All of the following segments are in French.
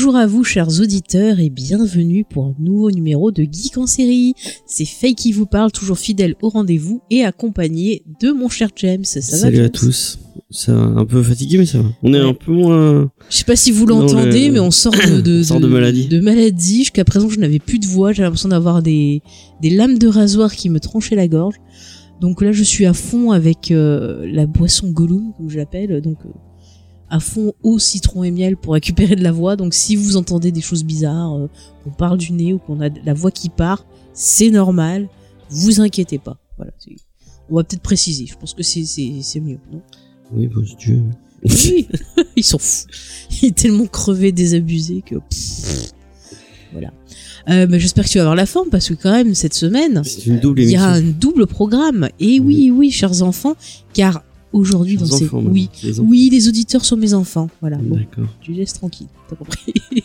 Bonjour à vous chers auditeurs et bienvenue pour un nouveau numéro de Geek en série. C'est Faye qui vous parle, toujours fidèle au rendez-vous et accompagné de mon cher James. Ça va Salut à James tous. Ça va un peu fatigué mais ça va. On est Ouais. un peu moins. Je sais pas si vous l'entendez, le- mais on sort de, de, On sort de maladie. de maladie. Jusqu'à présent, je n'avais plus de voix. J'avais l'impression d'avoir des, des lames de rasoir qui me tranchaient la gorge. Donc là, je suis à fond avec euh, la boisson Gollum, comme je l'appelle. Donc euh, à fond eau, citron et miel pour récupérer de la voix. Donc si vous entendez des choses bizarres, euh, qu'on parle du nez ou qu'on a de la voix qui part, c'est normal. Vous inquiétez pas. Voilà. On va peut-être préciser. Je pense que c'est mieux. Non? Oui, bon, veux. oui, ils sont fous. Il est tellement crevé, désabusé que. pff, voilà. Euh, mais j'espère que tu vas avoir la forme parce que quand même cette semaine, il y a un double programme. Et oui, oui, chers enfants, car aujourd'hui dans ces, enfants, oui, Les oui, les auditeurs sont mes enfants. Voilà. Bon, tu laisses tranquille, t'as compris.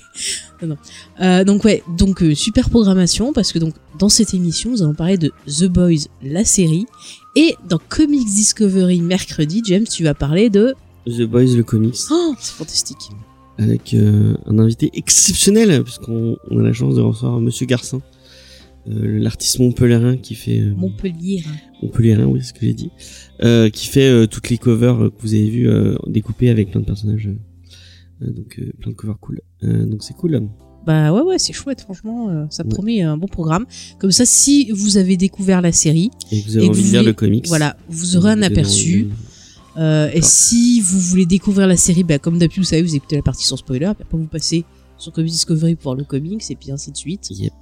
non, non. Euh, donc ouais, donc euh, super programmation parce que donc dans cette émission nous allons parler de The Boys, la série, et dans Comics Discovery mercredi, James, tu vas parler de. The Boys, le comics, Oh, c'est fantastique. avec euh, un invité exceptionnel, puisqu'on on a la chance de recevoir Monsieur Garcin, l'artiste montpellierin qui fait euh, Montpellier. montpellierin, oui, c'est ce que j'ai dit, euh, qui fait euh, toutes les covers euh, que vous avez vues euh, découpées avec plein de personnages, euh, euh, donc euh, plein de covers cool. Euh, donc c'est cool. Bah ouais, ouais, c'est chouette, franchement, euh, ça Ouais. promet un bon programme. Comme ça, si vous avez découvert la série, Et que vous avez Et envie de lire le comics. voilà, vous aurez un aperçu. Euh, et si vous voulez découvrir la série, bah, comme d'habitude, vous savez, vous écoutez la partie sans spoiler, puis après vous passez sur Comics Discovery pour voir le comics, et puis ainsi de suite. Yep.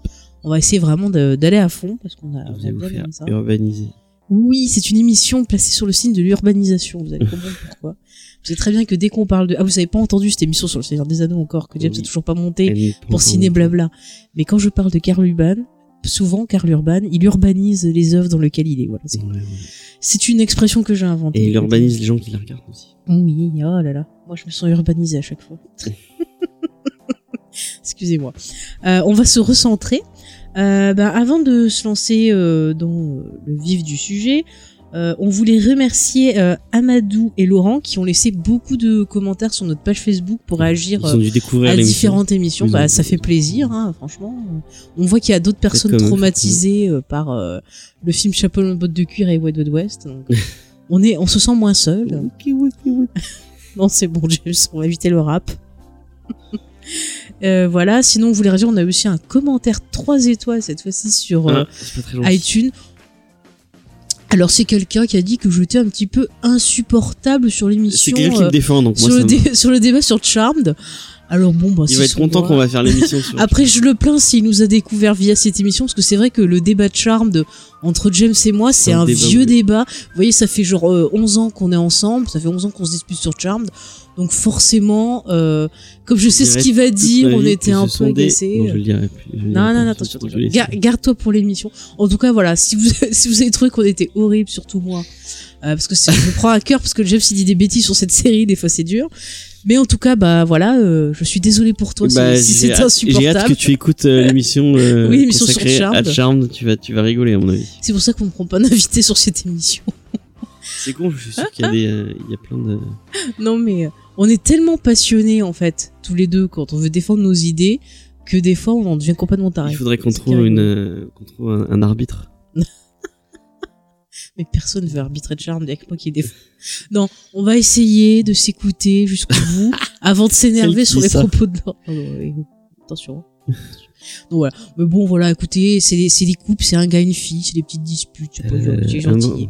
On va essayer vraiment d'aller à fond, parce qu'on a, on a bien ça. urbaniser. Oui, c'est une émission placée sur le signe de l'urbanisation, vous allez comprendre pourquoi. Vous savez très bien que dès qu'on parle de... Ah, vous avez pas entendu cette émission sur le Seigneur des Anneaux encore, que James Oui. n'a toujours pas monté pour ciné blabla. Mais quand je parle de Karl Urban, souvent Karl Urban, il urbanise les œuvres dans lesquelles il est. Voilà, c'est, Ouais, ouais. c'est une expression que j'ai inventée. Et il urbanise les gens qui la regardent aussi. Oui, oh là là. Moi, je me sens urbanisée à chaque fois. Excusez-moi. Euh, on va se recentrer. Euh, ben, avant de se lancer euh, dans euh, le vif du sujet, euh, on voulait remercier euh, Amadou et Laurent qui ont laissé beaucoup de commentaires sur notre page Facebook pour réagir euh, à différentes émissions. Bah, ont- ça fait plaisir, hein, franchement. On voit qu'il y a d'autres personnes traumatisées par le film Chapeau en botte de cuir et Wild Wild West. Donc, on est, on se sent moins seul. Non, c'est bon, James, on va éviter le rap. Euh, voilà, sinon, vous voulez réagir, on a aussi un commentaire 3 étoiles cette fois-ci sur euh, Ah, c'est gentil. iTunes. Alors, c'est quelqu'un qui a dit que j'étais un petit peu insupportable sur C'est l'émission. quelqu'un qui euh, me défend, donc moi, sur, ça le dé- sur le débat sur Charmed. Alors, bon, bah, il c'est va être content qu'on va faire l'émission sur. Après, je le plains s'il nous a découvert via cette émission, parce que c'est vrai que le débat de Charmed entre James et moi, c'est Un un débat, vieux oui. débat. Vous voyez, ça fait genre euh, 11 ans qu'on est ensemble, ça fait 11 ans qu'on se dispute sur Charmed. Donc forcément, euh, comme je sais ce qu'il va dire, on était un peu agacés. Non, je le dirai plus. je dirai Non, non, attention. Garde-toi pour l'émission. En tout cas, voilà, si vous, si vous avez trouvé qu'on était horrible, surtout moi, euh, parce que je me prends à cœur, parce que James il dit des bêtises sur cette série, des fois c'est dur. Mais en tout cas, bah voilà, euh, je suis désolé pour toi si- Bah, si, j'ai c'est hâte- J'ai hâte insupportable. que tu écoutes euh, l'émission euh, Oui, l'émission sur consacrée à. Charmed. Tu vas, tu vas rigoler à mon avis. C'est pour ça qu'on ne prend pas d'invité sur cette émission. C'est con, je suis sûr qu'il y a des, euh, il y a plein de. Non, mais euh, on est tellement passionnés, en fait, tous les deux, quand on veut défendre nos idées, que des fois, on en devient complètement taré. Il faudrait qu'on trouve une, euh, qu'on trouve un, un arbitre. Mais personne veut arbitrer de charme, il y a que moi qui défend. Non, on va essayer de s'écouter jusqu'au bout, avant de s'énerver sur les ça. propos de l'autre. Attention. hein. Donc voilà. Mais bon, voilà, écoutez, c'est des, c'est des couples, c'est un gars, une fille, c'est des petites disputes, c'est pas gentil.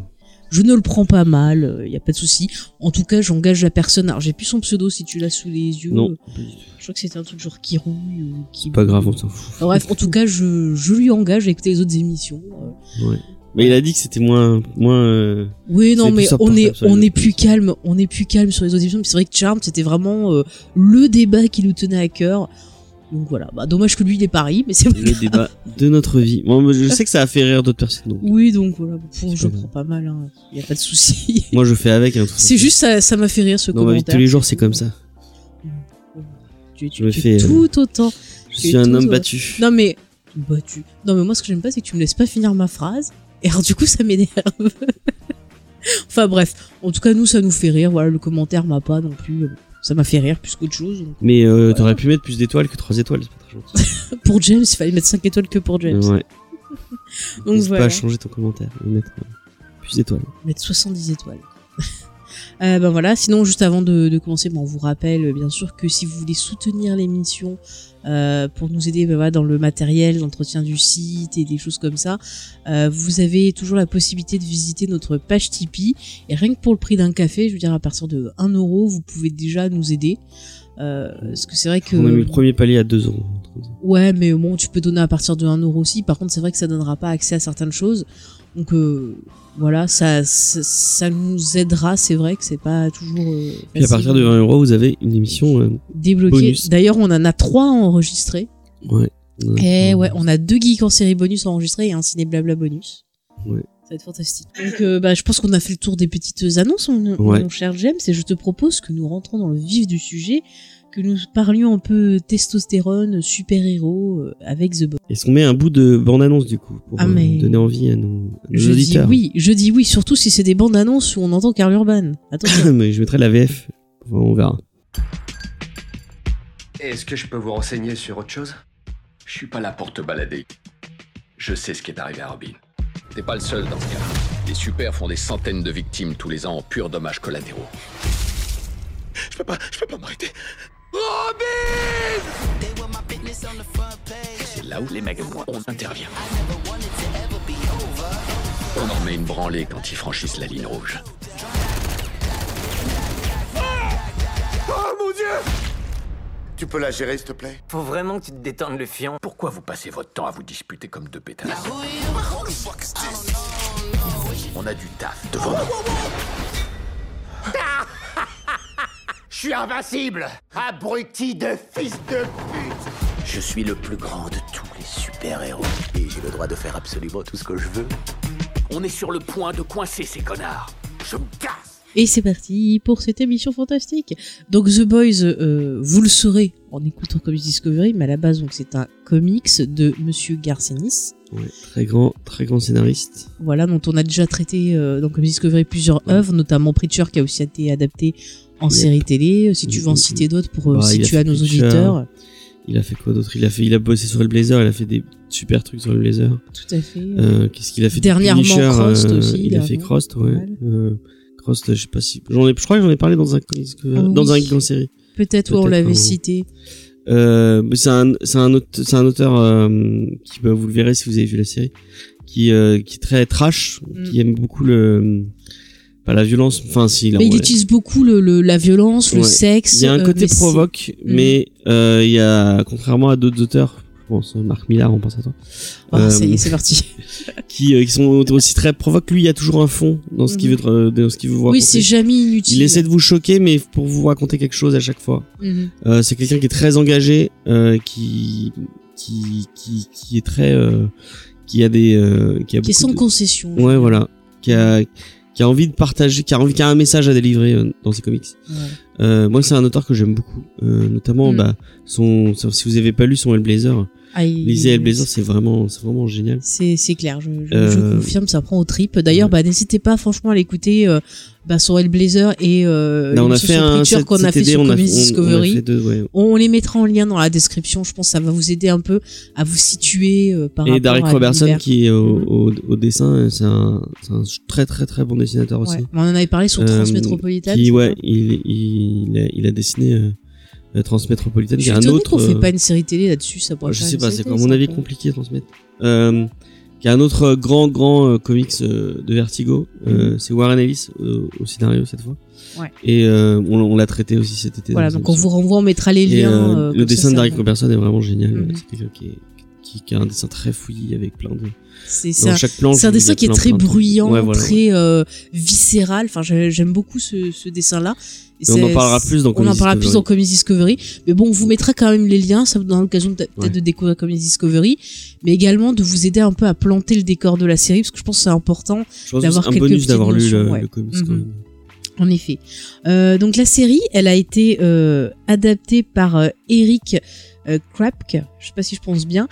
Je ne le prends pas mal, il y a pas de souci. En tout cas, j'engage la personne. Alors, j'ai plus son pseudo si tu l'as sous les yeux. Non. Je crois que c'était un truc genre qui rouille ou qui. pas grave, on s'en fout. Bref, en tout cas, je, je lui engage à écouter les autres émissions. Euh, Ouais. Mais il a dit que c'était moins, moins. euh, Oui, non, mais on est, on est plus calme, on est plus calme sur les autres émissions. C'est vrai que Charmed, c'était vraiment euh, le débat qui nous tenait à cœur. Donc voilà, bah, dommage que lui il est Paris, mais c'est Le débat de notre vie. Bon, moi, je sais que ça a fait rire d'autres personnes. Donc. Oui, donc voilà, bon, je pas prends pas mal, hein. y a pas de souci. Moi, je fais avec. Hein, de toute C'est juste ça, ça m'a fait rire ce Dans ma vie de commentaire. tous les jours, c'est comme ça. Tu, tu, Je me tu es fais, euh, tout autant. Je Tu suis un tout, homme euh, battu. Non mais battu. Non mais moi ce que j'aime pas c'est que tu me laisses pas finir ma phrase. Et alors du coup ça m'énerve. enfin bref, en tout cas nous ça nous fait rire. Voilà le commentaire m'a pas non plus. euh, Ça m'a fait rire plus qu'autre chose. Mais euh, t'aurais pu mettre plus d'étoiles que 3 étoiles. C'est pas très gentil. Pour James, il fallait mettre 5 étoiles que pour James. Ouais. Donc N'hésite voilà. pas à changer ton commentaire et mettre euh, plus d'étoiles. mettre 70 étoiles. Euh, ben voilà, sinon juste avant de, de commencer, bon, on vous rappelle euh, bien sûr que si vous voulez soutenir l'émission euh, pour nous aider ben voilà, dans le matériel, l'entretien du site et des choses comme ça, euh, vous avez toujours la possibilité de visiter notre page Tipeee et rien que pour le prix d'un café, je veux dire à partir de 1 euro, vous pouvez déjà nous aider. Euh, parce que c'est vrai que On a mis le premier palier à 2 euros. Ouais, mais bon, tu peux donner à partir de 1 euro aussi. Par contre, c'est vrai que ça donnera pas accès à certaines choses. Donc euh, voilà, ça, ça, ça nous aidera. C'est vrai que c'est pas toujours euh, Puis à partir de 20 euros, vous avez une émission. euh, débloquer. bonus. D'ailleurs, on en a trois enregistrés. ouais. Et ouais, on a deux geeks en série bonus enregistrés et un ciné blabla bonus. Ouais. Ça va être fantastique. Donc, bah, je pense qu'on a fait le tour des petites annonces, mon, Ouais. mon cher James, et je te propose que nous rentrons dans le vif du sujet, que nous parlions un peu testostérone, super-héros, euh, avec The Boys. Est-ce qu'on met un bout de bande-annonce du coup pour Ah, euh, mais- donner envie à nos, à nos Je dis oui, je dis oui, surtout si c'est des bandes annonces où on entend Carl Urban. Attention. Mais je mettrai la VF. Enfin, on verra. Est-ce que je peux vous renseigner sur autre chose? Je suis pas là pour te balader. Je sais ce qui est arrivé à Robin. T'es pas le seul dans ce cas. Les super font des centaines de victimes tous les ans en purs dommages collatéraux. Je peux pas, je peux pas m'arrêter. C'est là où les mecs on intervient. On en met une branlée quand ils franchissent la ligne rouge. Oh mon dieu Tu peux la gérer, s'il te plaît? Faut vraiment que tu te détendes le fion. Pourquoi vous passez votre temps à vous disputer comme deux pétasses On a du taf devant nous. Je suis invincible Abruti de fils de pute Je suis le plus grand de tous les super-héros. Et j'ai le droit de faire absolument tout ce que je veux. On est sur le point de coincer ces connards. Je me casse Et c'est parti pour cette émission fantastique. Donc The Boys, euh, vous le saurez en écoutant Comics Discovery, mais à la base donc c'est un comics de Monsieur Garcenis. Ouais, très grand, très grand scénariste. Voilà, dont on a déjà traité euh, dans Comics Discovery plusieurs Ouais. œuvres, notamment Preacher qui a aussi été adapté en Yep. série télé. Euh, Si tu veux en citer d'autres pour euh, Bah, situer à nos auditeurs. Il a fait quoi d'autre? Il a fait, il a bossé sur le Blazer. Il a fait des super trucs sur le Blazer. Tout à fait. Euh, Qu'est-ce qu'il a fait Dernièrement, Crost aussi, Il a fait. Crost, ouais. Euh, Crost, je sais pas si. J'en ai, je crois que j'en ai parlé dans un Ah oui. dans un geek en série. Peut-être où on l'avait cité. Euh, c'est un, c'est un, c'est un auteur euh, qui, bah, vous le verrez si vous avez vu la série, qui, qui est très trash, Mm. qui aime beaucoup le, pas la violence. Enfin, si. là, Mais il utilise beaucoup le, le- la violence, le sexe. Il y a un euh, côté mais provoque, Mm. mais euh, il y a, contrairement à d'autres auteurs, je pense, Marc Millard, on pense à toi, ça y est, c'est parti. qui, qui sont aussi très provoques. Lui, il y a toujours un fond dans ce qu'il Mhm. veut, dans ce qu'il veut vous Oui, c'est jamais inutile. Il essaie de vous choquer, mais pour vous raconter quelque chose à chaque fois. Mhm. C'est quelqu'un qui est très engagé, qui, qui, qui, qui est très, euh, qui a des, euh, qui a Qui est sans de- concession. Ouais, voilà, qui a, qui a envie de partager, qui a envie, qui a un message à délivrer euh, dans ses comics. Euh, moi, c'est un auteur que j'aime beaucoup, euh, notamment, Mm. bah, son, si vous avez pas lu son Hellblazer, Ah, il- lisez Hellblazer, c'est vraiment, c'est vraiment génial. C'est c'est clair, je, je, Euh, je confirme, ça prend au trip. D'ailleurs, ouais. bah, n'hésitez pas franchement à l'écouter euh, bah, sur Hellblazer et euh, Là, on a fait sur un a fait sur on a- Comics on- on a Discovery. fait deux, ouais. On les mettra en lien dans la description. Je pense que ça va vous aider un peu à vous situer euh, par Et rapport Derek à Robertson l'univers. qui est au, Mhm. au, au dessin, c'est un, c'est un très très très bon dessinateur aussi. Ouais. On en avait parlé sur Euh, Transmétropolitane. Qui, ouais, il, il, a, il a dessiné Transmétropolitane. Je suis un autre. qu'on fait euh, pas une série télé là-dessus. Ça pourrait je sais pas, c'est à mon avis compliqué à transmettre. Euh, qui est un autre euh, grand grand euh, comics euh, de Vertigo. Euh, C'est Warren Ellis au scénario cette fois. Ouais. Et on, on l'a traité aussi cet été. Voilà, donc on vous renvoie, on mettra les Et, liens. le dessin de va. Robertson est vraiment génial. Mhm. C'est quelqu'un qui est, qui, qui a un dessin très fouillis avec plein de. C'est plan, c'est un dessin qui est très bruyant, Ouais, voilà, très euh, viscéral. Enfin, j'ai- j'aime beaucoup ce, ce dessin-là. On en parlera plus dans On en Comics parlera plus Discovery. dans Comics Discovery. Mais bon, on vous mettra quand même les liens. Ça vous donnera l'occasion peut-être Ouais. de découvrir Comics Discovery, mais également de vous aider un peu à planter le décor de la série, parce que je pense que c'est important. D'avoir quelques bonus d'avoir lu le, ouais. le comics même. En effet. Euh, donc la série, elle a été euh, adaptée par euh, Eric Krapke, je sais pas si je prononce bien.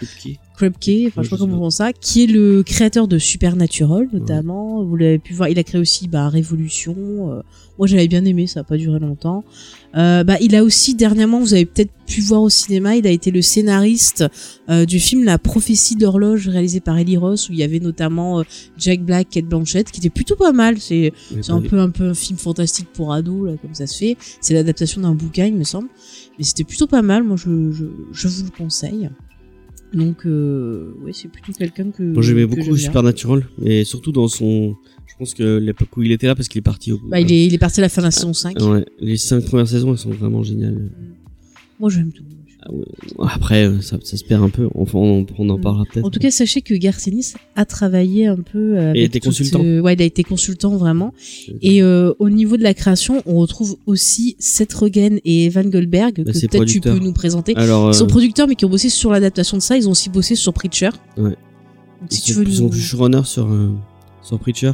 Krapke, enfin je sais pas comment on ça, qui est le créateur de Supernatural notamment. Vous l'avez pu voir, il a créé aussi bah, Révolution. euh, moi j'avais bien aimé, ça a pas duré longtemps. Euh, bah, il a aussi dernièrement, vous avez peut-être pu voir au cinéma, il a été le scénariste euh, du film La prophétie d'horloge réalisé par Ellie Ross où il y avait notamment Jack Black, Kate Blanchett, qui était plutôt pas mal. C'est un peu un peu un film fantastique pour ados là comme ça se fait. C'est l'adaptation d'un bouquin il me semble, mais c'était plutôt pas mal. Moi je je, je vous le conseille. Donc euh, ouais c'est plutôt quelqu'un que Moi j'aimais beaucoup. Supernatural et surtout dans son. Je pense que l'époque où il était là parce qu'il est parti au. Bah, il est il est parti à la fin de la saison 5. Ouais, les cinq premières saisons elles sont vraiment géniales. Moi j'aime tout. Après ça, ça se perd un peu. Enfin on, on en Mm. parlera peut-être. En tout cas, sachez que Garcenis a travaillé un peu. euh, Avec était toute, consultant. euh, ouais, il a été consultant vraiment. Et euh, au niveau de la création, on retrouve aussi Seth Rogen et Evan Goldberg Bah, que peut-être tu peux nous présenter. Alors Ils sont euh, producteurs, mais qui ont bossé sur l'adaptation de ça. Ils ont aussi bossé sur Preacher. Ouais. Donc, si tu veux ils nous... sont plus showrunners sur sur Preacher.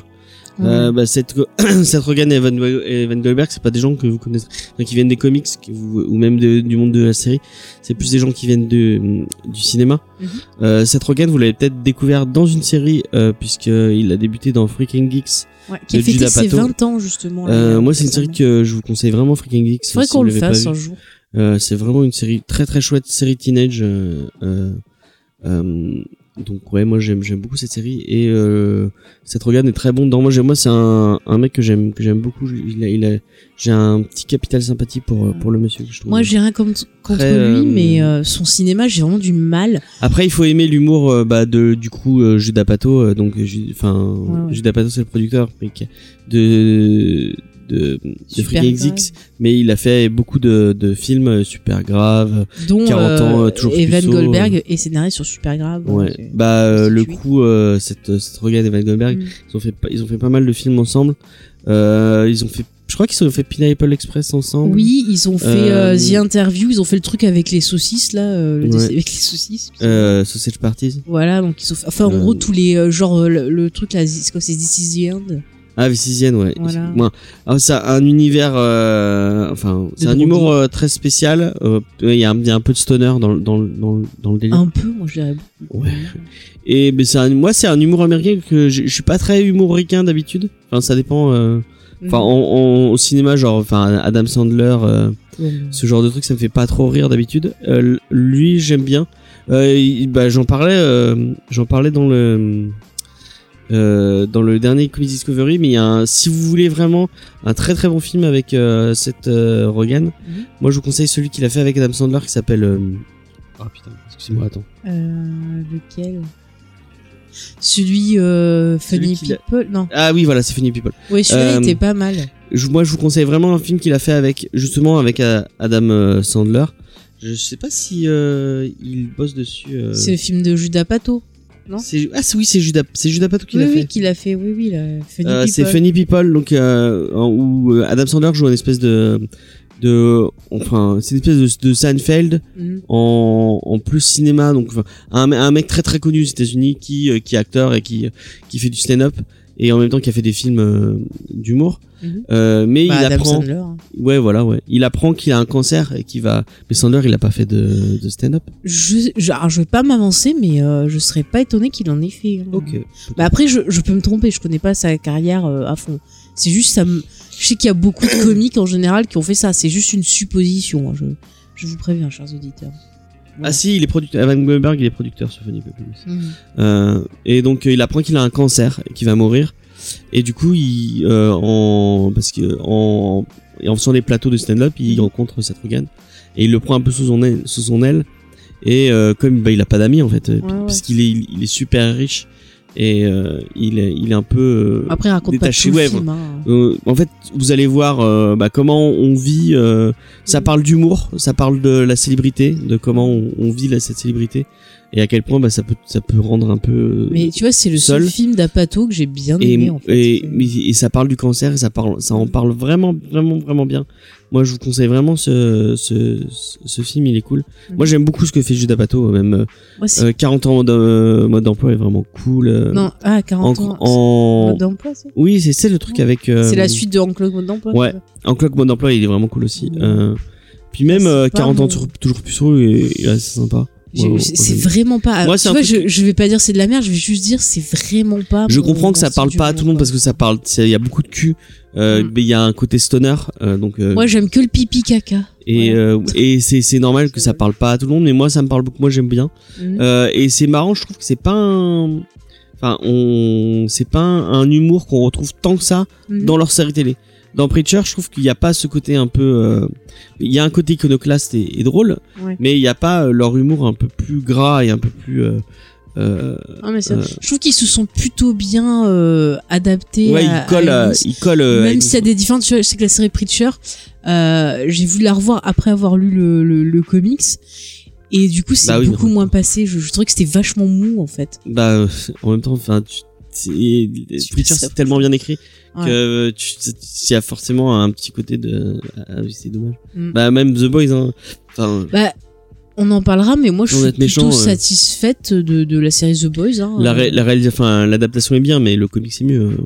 Ouais. Euh, bah, Seth, Seth Rogen et Evan, Evan Goldberg, c'est pas des gens que vous connaissez, enfin, qui viennent des comics vous- ou même de- du monde de la série. C'est plus des gens qui viennent de, du cinéma. Mhm. Euh, Seth Rogen, vous l'avez peut-être découvert dans une série euh, puisqu'il a débuté dans Freaking Geeks. Ouais, qui a fêté ses Pato. 20 ans justement. là, Euh, moi, c'est une série que je vous conseille vraiment, Freaking Geeks. Faudrait si qu'on le fasse un jour. Euh, c'est vraiment une série très très chouette, série teenage. Euh, euh, euh, donc ouais, moi j'aime j'aime beaucoup cette série et euh, Seth Rogen est très bon dedans. Moi j'aime moi c'est un, un mec que j'aime que j'aime beaucoup. Il a, il a j'ai un petit capital sympathie pour pour le monsieur. que Je trouve. Moi, j'ai rien contre, contre Très, lui, euh, mais euh, son cinéma, j'ai vraiment du mal. Après il faut aimer l'humour euh, bah, de du coup euh, Judas Pato. euh, donc enfin Ouais, ouais. Judas Pato c'est le producteur mais de de, de Super Freaking grave. Geeks, mais il a fait beaucoup de, de films euh, super graves. Dont 40 ans, euh, euh, toujours Evan puceau. Goldberg est scénariste sur Supergrave. Ouais. donc, Bah euh, le coup, euh, cette cette Rogen et Van Goldberg, Mm. ils ont fait pas- ils ont fait pas mal de films ensemble. Euh, ils ont fait, je crois qu'ils ont fait Pineapple Express ensemble. Oui, ils ont fait euh, Euh, The Interview, ils ont fait le truc avec les saucisses là, euh, le Ouais. dessin avec les saucisses. Euh, Sausage Parties. Voilà, donc ils ont fait, enfin en gros tous les genre le, le truc là, c'est quoi, c'est This is the End. Ah, Vicisienne, ouais. Voilà. Moi, ah, c'est un univers, euh, enfin, c'est un humour euh, très spécial. Euh, Il y, a un- il y a un peu de stoner dans, le- dans, dans, dans le délire. Un peu, moi je dirais. Ouais. Et mais un, moi, c'est un humour américain que je, suis pas très humoricain d'habitude. Enfin, ça dépend. euh, Enfin, en- en- au cinéma, genre, enfin, Adam Sandler. euh, Ouais. ce genre de truc ça me fait pas trop rire d'habitude Euh, lui j'aime bien euh, bah, j'en parlais j'en parlais dans le euh, dans le dernier Comics Discovery mais il y a un, si vous voulez vraiment un très très bon film avec euh, cette euh, Rogan moi je vous conseille celui qu'il a fait avec Adam Sandler qui s'appelle euh... ah putain excusez-moi attends Euh, lequel? Celui euh, Funny Celui People Non. ah oui voilà c'est Funny People Ouais, celui-là Euh, il était pas mal. je, moi je vous conseille vraiment un film qu'il a fait avec justement avec Adam Sandler je sais pas si euh, il bosse dessus euh, C'est le film de Judas Pato. Non ah c'est- oui c'est Judas c'est Judas Pato qui Oui, l'a fait oui, qu'il a fait. Oui, oui, là, Funny Euh, c'est. Funny People, donc euh, où euh, Adam Sandler joue une espèce de de enfin c'est une espèce de, de Seinfeld Mhm. en, en plus cinéma donc enfin, un, un mec très très connu aux États-Unis qui euh, qui est acteur et qui qui fait du stand-up et en même temps qui a fait des films euh, d'humour Mhm. Euh, mais Bah, il Adam apprend Sandler. hein. ouais voilà ouais il apprend qu'il a un cancer et qu'il va mais Sandler il a pas fait de, de stand-up Je, je, alors, je vais pas m'avancer, mais euh, je serais pas étonné qu'il en ait fait. hein. ok Bah après, je, je peux me tromper, je connais pas sa carrière euh, à fond. C'est juste, ça me... je sais qu'il y a beaucoup de comiques en général qui ont fait ça. C'est juste une supposition. hein. Je, je vous préviens, chers auditeurs. Ah si il est producteur Evan Goldberg il est producteur sur Funny aussi. Mhm. Euh, et donc euh, il apprend qu'il a un cancer et qu'il va mourir. Et du coup, il, euh, en parce que en, en faisant les plateaux de stand-up, il rencontre Seth Rogen et il le prend un peu sous son aile. Sous son aile et euh, comme bah, il a pas d'amis en fait, euh, Ouais, ouais. puisqu'il est il est super riche et euh, il est il est un peu euh, Après, raconte détaché pas tout le web. film. hein. Euh, en fait, vous allez voir euh, bah, comment on vit. euh, ça Mm. parle d'humour, ça parle de la célébrité, de comment on, on vit la, cette célébrité, et à quel point bah, ça peut ça peut rendre un peu. euh, Mais tu vois, c'est le seul seul. film d'Apato que j'ai bien et, aimé en fait. et, ça parle du cancer et ça parle ça en parle vraiment vraiment vraiment bien moi je vous conseille vraiment ce ce, ce, ce film il est cool Mm. moi j'aime beaucoup ce que fait Judas Pato même euh, Moi, c'est- euh, 40 ans de mode d'emploi est vraiment cool non, ah, 40 en, ans. en- Mode d'emploi, c'est oui c'est c'est le truc avec euh, C'est la suite de Hank Mode d'emploi. ouais. c'est ça en clock mode d'emploi il est vraiment cool aussi Mm. euh, puis même C'est euh, pas 40 ans mon- toujours, toujours plus heureux et là, c'est sympa C'est vraiment pas. Moi, tu c'est un vois, truc je, je vais pas dire c'est de la merde, je vais juste dire c'est vraiment pas. je comprends que ça parle pas à tout le monde parce que ça parle il y a beaucoup de cul euh, Mm. mais il y a un côté stoner euh, donc euh, Moi, j'aime que le pipi caca. Et, Voilà. et c'est c'est normal que ça parle pas à tout le monde, mais moi ça me parle beaucoup. Moi j'aime bien. Euh, et c'est marrant, je trouve que c'est pas un, enfin on, c'est pas un, un humour qu'on retrouve tant que ça Mhm. dans leur série télé. Dans Preacher, je trouve qu'il n'y a pas ce côté un peu, euh, il y a un côté iconoclaste et, et drôle, Ouais. mais il n'y a pas euh, leur humour un peu plus gras et un peu plus. Euh, euh, Ah, mais ça- euh, Je trouve qu'ils se sont plutôt bien euh, adaptés. ouais, à, il colle, à à- Ennis. il colle. euh, à Même s'il y a des différences, je sais que la série Preacher, euh, j'ai voulu la revoir après avoir lu le, le, le comics. Et du coup, c'est Bah oui, beaucoup non. moins passé. Je, je trouvais que c'était vachement mou, en fait. Bah, en même temps, enfin, Preacher c'est tellement bien écrit Ouais. que tu, il y a forcément un petit côté de, ah oui, c'est dommage. Mm. Bah, même The Boys, hein. Enfin, Bah, on en parlera, mais moi, je suis plutôt méchant, euh. satisfaite de, de la série The Boys. Hein. la, ré- la réalis- enfin, l'adaptation est bien, mais le comic c'est mieux. euh,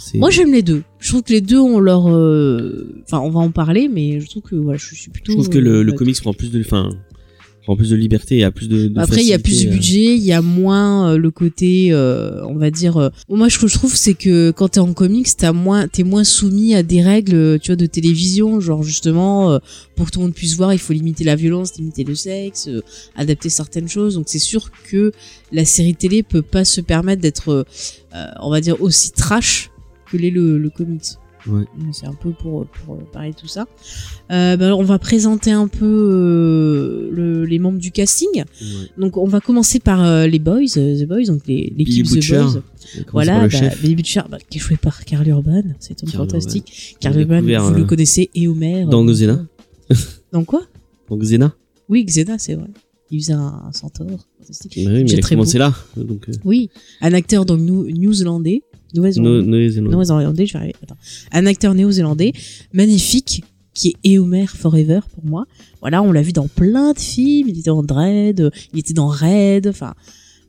c'est- Moi, j'aime les deux. Je trouve que les deux ont leur. euh, Enfin, on va en parler, mais je trouve que voilà, je suis plutôt. je trouve que le, euh, le ouais. comics prend plus de, enfin, prend plus de liberté et a plus de. de Après, il y a plus de euh. budget, il y a moins euh, le côté, euh, on va dire. moi, ce que je trouve, c'est que quand t'es en comics, t'as moins, t'es moins soumis à des règles, tu vois, de télévision, genre justement, pour que tout le monde puisse voir, il faut limiter la violence, limiter le sexe, adapter certaines choses. Donc, c'est sûr que la série télé peut pas se permettre d'être, euh, on va dire, aussi trash que l'est le, le comics. Ouais. C'est un peu pour, pour euh, parler de tout ça. Euh, bah alors, on va présenter un peu euh, le- les membres du casting. Ouais. Donc on va commencer par euh, les boys, The Boys, donc les- l'équipe The Boys. Voilà, bah. Billy Butcher, bah, qui est joué par Carl Urban, homme Karl fantastique. Carl Urban, vous le connaissez, et Homer. dans Xena. Dans quoi? Donc Xena. Oui, Xena, c'est vrai. Il faisait un, un centaure fantastique. Bah oui, mais J'ai il a commencé là. Donc, Oui, un acteur donc. Nouvelle-Zélande. Néo-zélandais, je vais arriver. Attends. Un acteur néo-zélandais, magnifique, qui est Eomer Forever pour moi. Voilà, on l'a vu dans plein de films. Il était dans Dread, euh, il était dans Red. Enfin,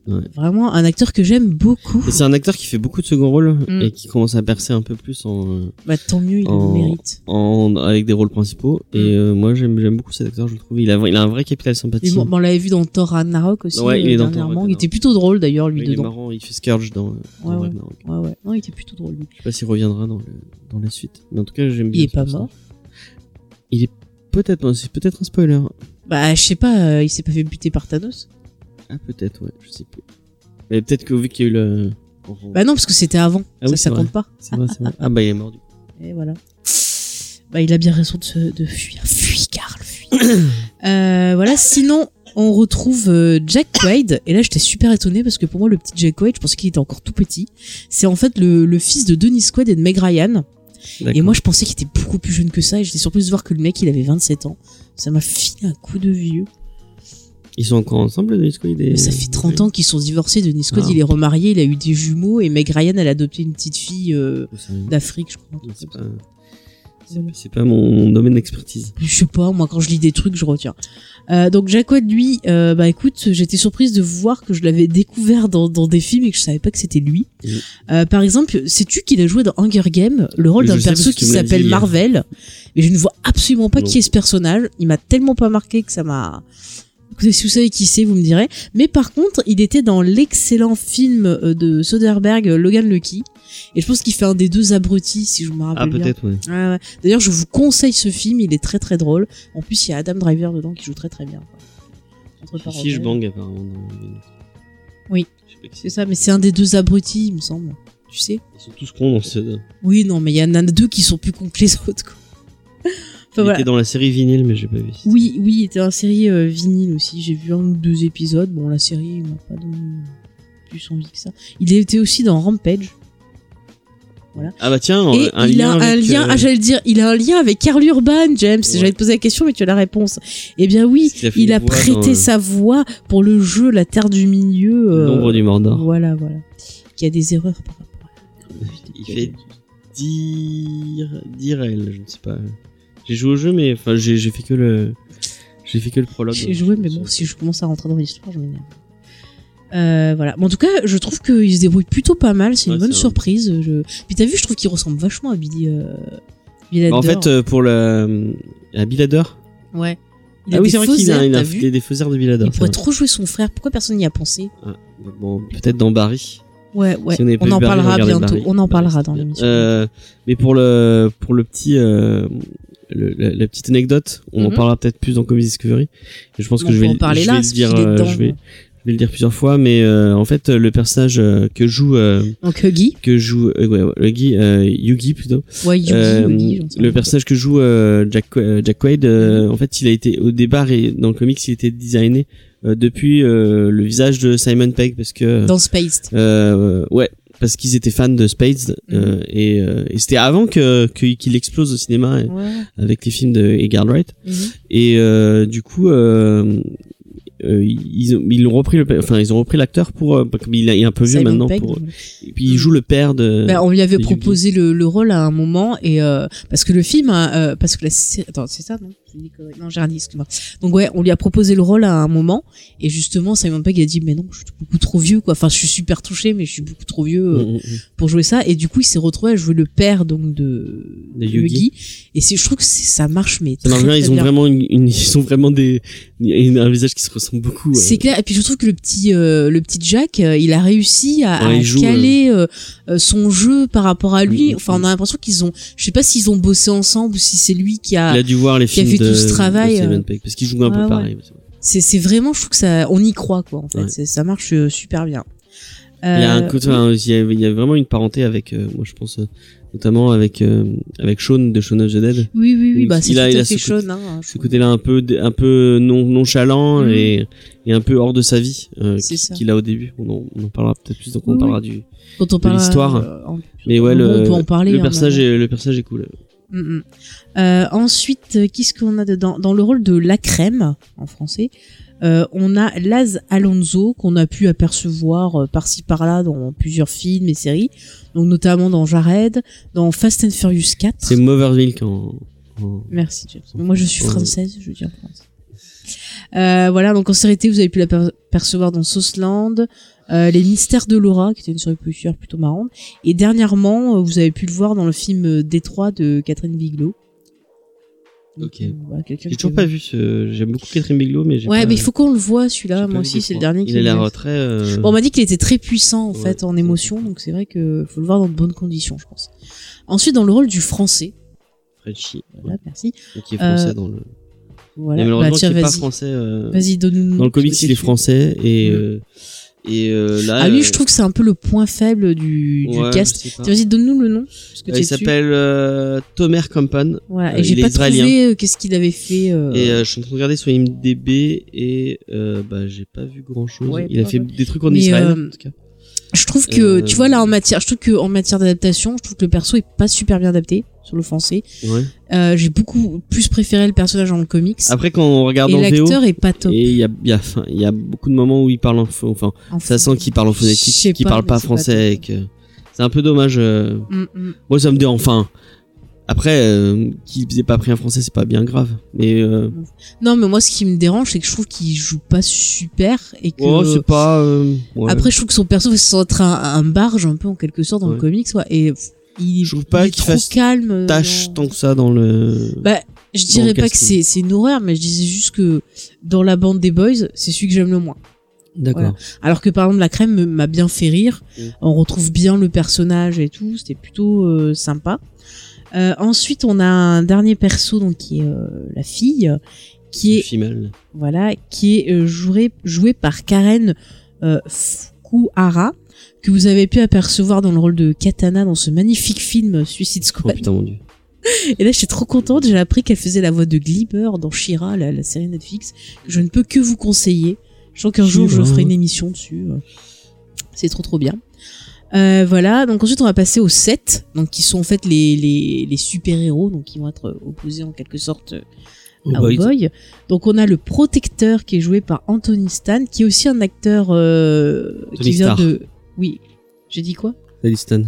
Ouais. vraiment un acteur que j'aime beaucoup. C'est un acteur qui fait beaucoup de second rôles Mm. et qui commence à percer un peu plus en, euh, Bah, tant mieux, il En- le mérite. en avec des rôles principaux. Et Mm. euh, moi j'aime beaucoup cet acteur. Je le trouve. Il a il a un vrai capital bon, on l'avait vu dans Thor Ragnarok aussi Ouais, il euh, est dans Thor dernièrement. Il était plutôt drôle d'ailleurs lui il est dedans. marrant. Il fait Scourge dans. dans Ouais, ouais. Ragnarok. Ouais ouais. Non, il était plutôt drôle lui. Je sais pas s'il reviendra dans, le, dans la suite. Mais en tout cas, j'aime bien. Il est pas mort. Il est peut-être, c'est peut-être un spoiler. Bah, je sais pas, euh, il s'est pas fait buter par Thanos. Ah, peut-être, ouais, je sais plus. Mais peut-être que vu qu'il y a eu le. Bah non, parce que c'était avant. Ah ça, oui, ça vrai. compte pas. C'est vrai, c'est vrai. Ah, bah, il est mort du coup. Et voilà. Bah, il a bien raison de, se, de fuir. Fuis, Carl, fuis. euh, voilà, sinon, on retrouve euh, Jack Quaid. Et là, j'étais super étonnée parce que pour moi, le petit Jack Quaid, je pensais qu'il était encore tout petit. C'est en fait le, le fils de Dennis Quaid et de Meg Ryan. Et moi, je pensais qu'il était beaucoup plus jeune que ça. Et j'étais surprise de voir que le mec, il avait 27 ans. Ça m'a filé un coup de vieux. Ils sont encore ensemble, Denis Quaid et- ça fait 30 ans qu'ils sont divorcés. Dennis Quaid, Ah. il est remarié, il a eu des jumeaux. Et Meg Ryan, elle a adopté une petite fille euh, d'Afrique, je crois. C'est pas, pas- mon, mon domaine d'expertise. Je sais pas, moi quand je lis des trucs, je retiens. Euh, donc Jack White, lui, euh, bah écoute, j'étais surprise de voir que je l'avais découvert dans, dans des films et que je savais pas que c'était lui. Par exemple, sais-tu qu'il a joué dans Hunger Games le rôle d'un perso qui s'appelle hier. Marvel, mais je ne vois absolument pas Non. qui est ce personnage. Il m'a tellement pas marqué que ça m'a. Si vous savez qui c'est, vous me direz. Mais par contre, il était dans l'excellent film euh, de Soderbergh, Logan Lucky. Et je pense qu'il fait un des deux abrutis, si je me rappelle Ah, bien. Ouais, ouais. D'ailleurs, je vous conseille ce film, il est très très drôle. En plus, il y a Adam Driver dedans qui joue très très bien. Entre parenthèses. Fish Bang, apparemment. Oui. Je C'est c'est. ça, mais c'est un des deux abrutis, il me semble. Tu sais Ils sont tous cons dans ce. Oui, non, mais il y en a deux qui sont plus cons que les autres. Quoi. Il voilà. était dans la série vinyle, mais j'ai pas vu. Oui, oui, il était en série euh, vinyle aussi. J'ai vu un ou deux épisodes. Bon, la série il m'a pas donné plus envie que ça. Il était aussi dans Rampage. Ah bah tiens, Et un il lien a un avec, lien, euh, ah, j'allais dire, il a un lien avec Carl Urban, James. Ouais. J'allais te poser la question, mais tu as la réponse. Eh bien oui, a il a prêté dans, euh, sa voix pour le jeu La Terre du Milieu. euh, L'ombre du Mordor. Voilà, voilà. Qui a des erreurs par rapport à Il fait dire Direl, je ne sais pas. J'ai joué au jeu, mais enfin j'ai j'ai fait que le j'ai fait que le prologue. J'ai joué, mais bon, si je commence à rentrer dans l'histoire, je m'énerve. Euh, voilà. Mais en tout cas, je trouve qu'il se débrouille plutôt pas mal. C'est une Ouais, bonne vrai. surprise. Je... Puis t'as vu, je trouve qu'il ressemble vachement à Billy. Euh... Billy Bah, en fait, euh, pour le à Billader. ouais. Il Ah a oui, c'est vrai qu'il a, des faussaires de Billader. Il pourrait trop jouer son frère. Pourquoi personne n'y a pensé Bon, peut-être dans Barry. Ouais, ouais. Si on en parlera bientôt. On en parlera dans l'émission. Euh, mais pour le pour le petit euh, le- la, la petite anecdote, on en Mhm. parlera peut-être plus dans Comedy Discovery. Et je pense que je vais, je le dire, euh, je vais, ouais. je vais le dire plusieurs fois, mais euh, en fait le personnage euh, que joue euh, Donc Huggy. que joue euh, ouais, ouais, Huggy, euh, Yugi plutôt. Ouais, Yugi, Euh, sais le personnage que joue euh, Jack euh, Jack Quaid, euh, en fait, il a été au départ et dans le comics, il était designé euh, depuis euh, le visage de Simon Pegg parce que Dans Spaced. euh, ouais parce qu'ils étaient fans de Spades euh, et, euh, et c'était avant que qu'il explose au cinéma euh, Ouais. avec les films de Edgar Wright Mhm. et euh, du coup euh, euh, ils ont ils ont repris le enfin ils ont repris l'acteur pour comme il est un peu vieux Simon maintenant Pegg. pour et puis il joue le père de Bah, on lui avait proposé le, le rôle à un moment et euh, parce que le film a, euh, parce que la attends c'est ça non? Excuse-moi donc ouais on lui a proposé le rôle à un moment et justement Simon Pegg a dit mais non je suis beaucoup trop vieux quoi enfin je suis super touché mais je suis beaucoup trop vieux euh, Mm, mm, mm. pour jouer ça et du coup il s'est retrouvé à jouer le père donc de, De Yugi. et c'est je trouve que ça marche mais Ça marche bien, très ils ont vraiment une, une- ils ont vraiment des une- un visage qui se ressemble beaucoup. euh. C'est clair. Et puis je trouve que le petit, euh, le petit Jack, euh, il a réussi à, Ouais, à il joue, caler son jeu par rapport à lui. Enfin, on a l'impression qu'ils ont, je sais pas s'ils ont bossé ensemble ou si c'est lui qui a. Il a dû voir les films de, tout ce travail, de Simon euh. Parce qu'il joue un peu pareil. C'est, c'est vraiment, je trouve que ça, on y croit quoi. En fait, Ouais. Ça marche euh, super bien. Il y a un Euh, côté, il y a, vraiment une parenté avec, euh, moi je pense euh, notamment avec euh, avec Shaun de Shaun of the Dead. Oui, oui, oui. Bah, c'est tout à fait Sean, hein, Ce côté-là un peu un peu non nonchalant Mhm. et et un peu hors de sa vie euh, C'est qu'il a au début. On en, on en parlera peut-être plus donc on Oui, parlera du. Quand on parle l'histoire. euh, en- Mais ouais, Bon, le on peut en parler. le hein, personnage maintenant. est le personnage est cool. Mm, mm. Euh, ensuite, euh, qu'est-ce qu'on a dedans? Dans le rôle de la crème en français, euh, on a Laz Alonso qu'on a pu apercevoir euh, par-ci par-là dans plusieurs films et séries, donc notamment dans Jared, dans Fast and Furious 4. C'est Movermilk en, en- Merci James. Moi je suis française, je dis en France. Euh, voilà, donc en série vous avez pu l'apercevoir dans Sauceland, euh, Les Mystères de Laura, qui était une série plutôt marrante, et dernièrement, vous avez pu le voir dans le film Détroit de Catherine Bigelow. Ok. euh, J'ai toujours pas vu ce. J'aime beaucoup Catherine Bigelow, mais j'ai Ouais, pas- mais il faut qu'on le voit celui-là. Moi aussi, c'est le dernier qui Il a l'air très. euh, Bon, on m'a dit qu'il était très puissant en Ouais. fait en émotion, donc c'est vrai que faut le voir dans de bonnes conditions, je pense. Ensuite, dans le rôle du français, Frenchy, voilà, merci. qui est français Euh, dans le. Voilà, bah, malheureusement, tiens, qui est pas français. euh, vas-y, donne-nous. Dans le comics, il est français et et euh, là. Ah lui, euh, je trouve que c'est un peu le point faible du, du ouais, cast. Vas-y, donne-nous le nom. Parce que Euh, il s'appelle euh, Tomer Kampan Voilà. euh, Et j'ai pas israélien. trouvé euh, qu'est-ce qu'il avait fait. euh, et euh, je suis en train de regarder sur IMDb et euh, bah j'ai pas vu grand chose. Ouais, il a fait des trucs en Mais, Israël euh, en tout cas. Je trouve que Euh, tu vois là en matière, je trouve que en matière d'adaptation, je trouve que le perso est pas super bien adapté sur le français. Ouais. Euh, j'ai beaucoup plus préféré le personnage dans le comics. Après quand on regarde et en VO l'acteur est pas top. et il y a y a y beaucoup de moments où il parle en faux- enfin ça sent qu'il parle en phonétique, qu'il parle pas français c'est un peu dommage. euh, Mm, mm. Moi ça me dérange enfin. Après euh, qu'il ait pas pris un français c'est pas bien grave mais euh, Non, mais moi, ce qui me dérange, c'est que je trouve qu'il joue pas super et que. oh, c'est pas euh, ouais. Après, je trouve que son perso, c'est être un, un barge un peu en quelque sorte dans le comics, ouais. Et il, Je trouve pas il est qu'il trop fasse calme. euh, tâche dans- tant que ça dans le Bah, je dirais pas que c'est c'est une horreur, mais je disais juste que dans la bande des boys, c'est celui que j'aime le moins. D'accord. Voilà. Alors que par exemple, la crème me- m'a bien fait rire. Mm. On retrouve bien le personnage et tout. C'était plutôt euh, sympa. Euh, ensuite, on a un dernier perso donc qui est euh, la fille, qui est Female. voilà, qui est euh, joué joué par Karen Fukuhara que vous avez pu apercevoir dans le rôle de Katana dans ce magnifique film euh, Suicide Oh Squad. putain mon dieu. Et là, j'étais trop contente. J'ai appris qu'elle faisait la voix de Glimmer dans Shira, la, la série Netflix. Je ne peux que vous conseiller. Je sens qu'un jour, je ferai une émission dessus. euh. C'est trop trop bien. Euh, voilà, donc ensuite on va passer aux 7, donc qui sont en fait les, les, les super-héros, donc qui vont être opposés en quelque sorte Oh à boy. Hellboy. Donc on a le protecteur qui est joué par Anthony Stan, qui est aussi un acteur euh, qui vient de... Oui, j'ai dit quoi? Stan.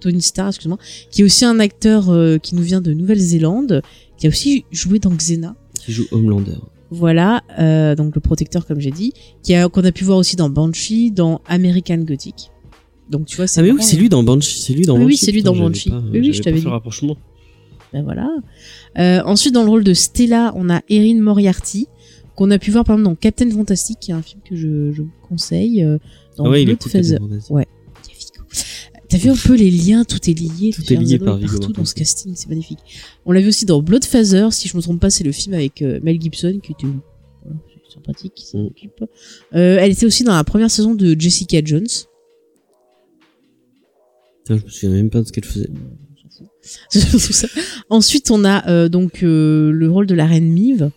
Tony Starr, excuse-moi, qui est aussi un acteur euh, qui nous vient de Nouvelle-Zélande, qui a aussi joué dans Xena. Qui joue Homelander. Voilà, euh, donc le protecteur comme j'ai dit, qui a qu'on a pu voir aussi dans Banshee, dans American Gothic. Donc tu vois, c'est Ah mais oui, c'est lui dans Banshee. C'est lui dans Oui, oui, Banshee. c'est lui dans Banshee. pas- Oui, oui, je t'avais dit. rapprochement. Ben voilà. Euh, ensuite, dans le rôle de Stella, on a Erin Moriarty, qu'on a pu voir par exemple dans Captain Fantastic, qui est un film que je, je vous conseille. euh, dans Ah ouais, il est cool. Ouais. T'as vu un peu les liens, tout est lié, Tout est lié par partout dans ce casting, c'est magnifique. On l'a vu aussi dans Bloodfather, si je me trompe pas, c'est le film avec euh, Mel Gibson qui était voilà, sympathique, qui s'en Mm. occupe. Euh, elle était aussi dans la première saison de Jessica Jones. Putain, je me souviens même pas de ce qu'elle faisait. Ensuite, on a euh, donc le rôle de la reine Mive,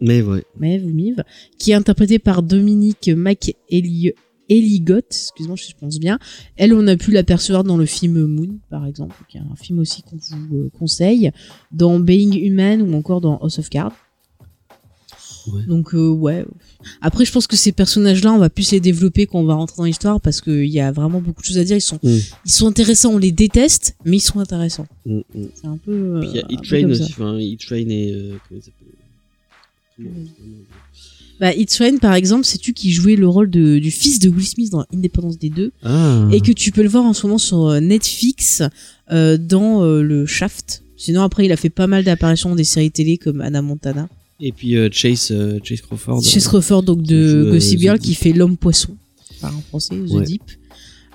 Mais ouais. Maeve ou Mive, qui est interprétée par Dominique McElligott, excuse-moi, je pense bien. Elle, on a pu l'apercevoir dans le film Moon, par exemple, qui est un film aussi qu'on vous euh, conseille, dans Being Human ou encore dans House of Cards. Ouais. Donc euh, ouais. Après, je pense que ces personnages-là, on va plus les développer quand on va rentrer dans l'histoire parce qu'il y a vraiment beaucoup de choses à dire. Ils sont, Mm. ils sont intéressants. On les déteste, mais ils sont intéressants. Mm, mm. C'est un peu. euh, Puis il y a peu E-Train aussi. Enfin, E-Train et. euh, Bah, It's Rain, par exemple, sais-tu qui jouait le rôle de, du fils de Will Smith dans Indépendance des deux Ah. et que tu peux le voir en ce moment sur euh, Netflix euh, dans euh, le Shaft. Sinon, après, il a fait pas mal d'apparitions dans des séries télé comme Anna Montana. Et puis euh, Chase, euh, Chase Crawford. Chase Crawford, donc de Gossip Girl, qui fait l'homme poisson, par en français, The Ouais. Deep.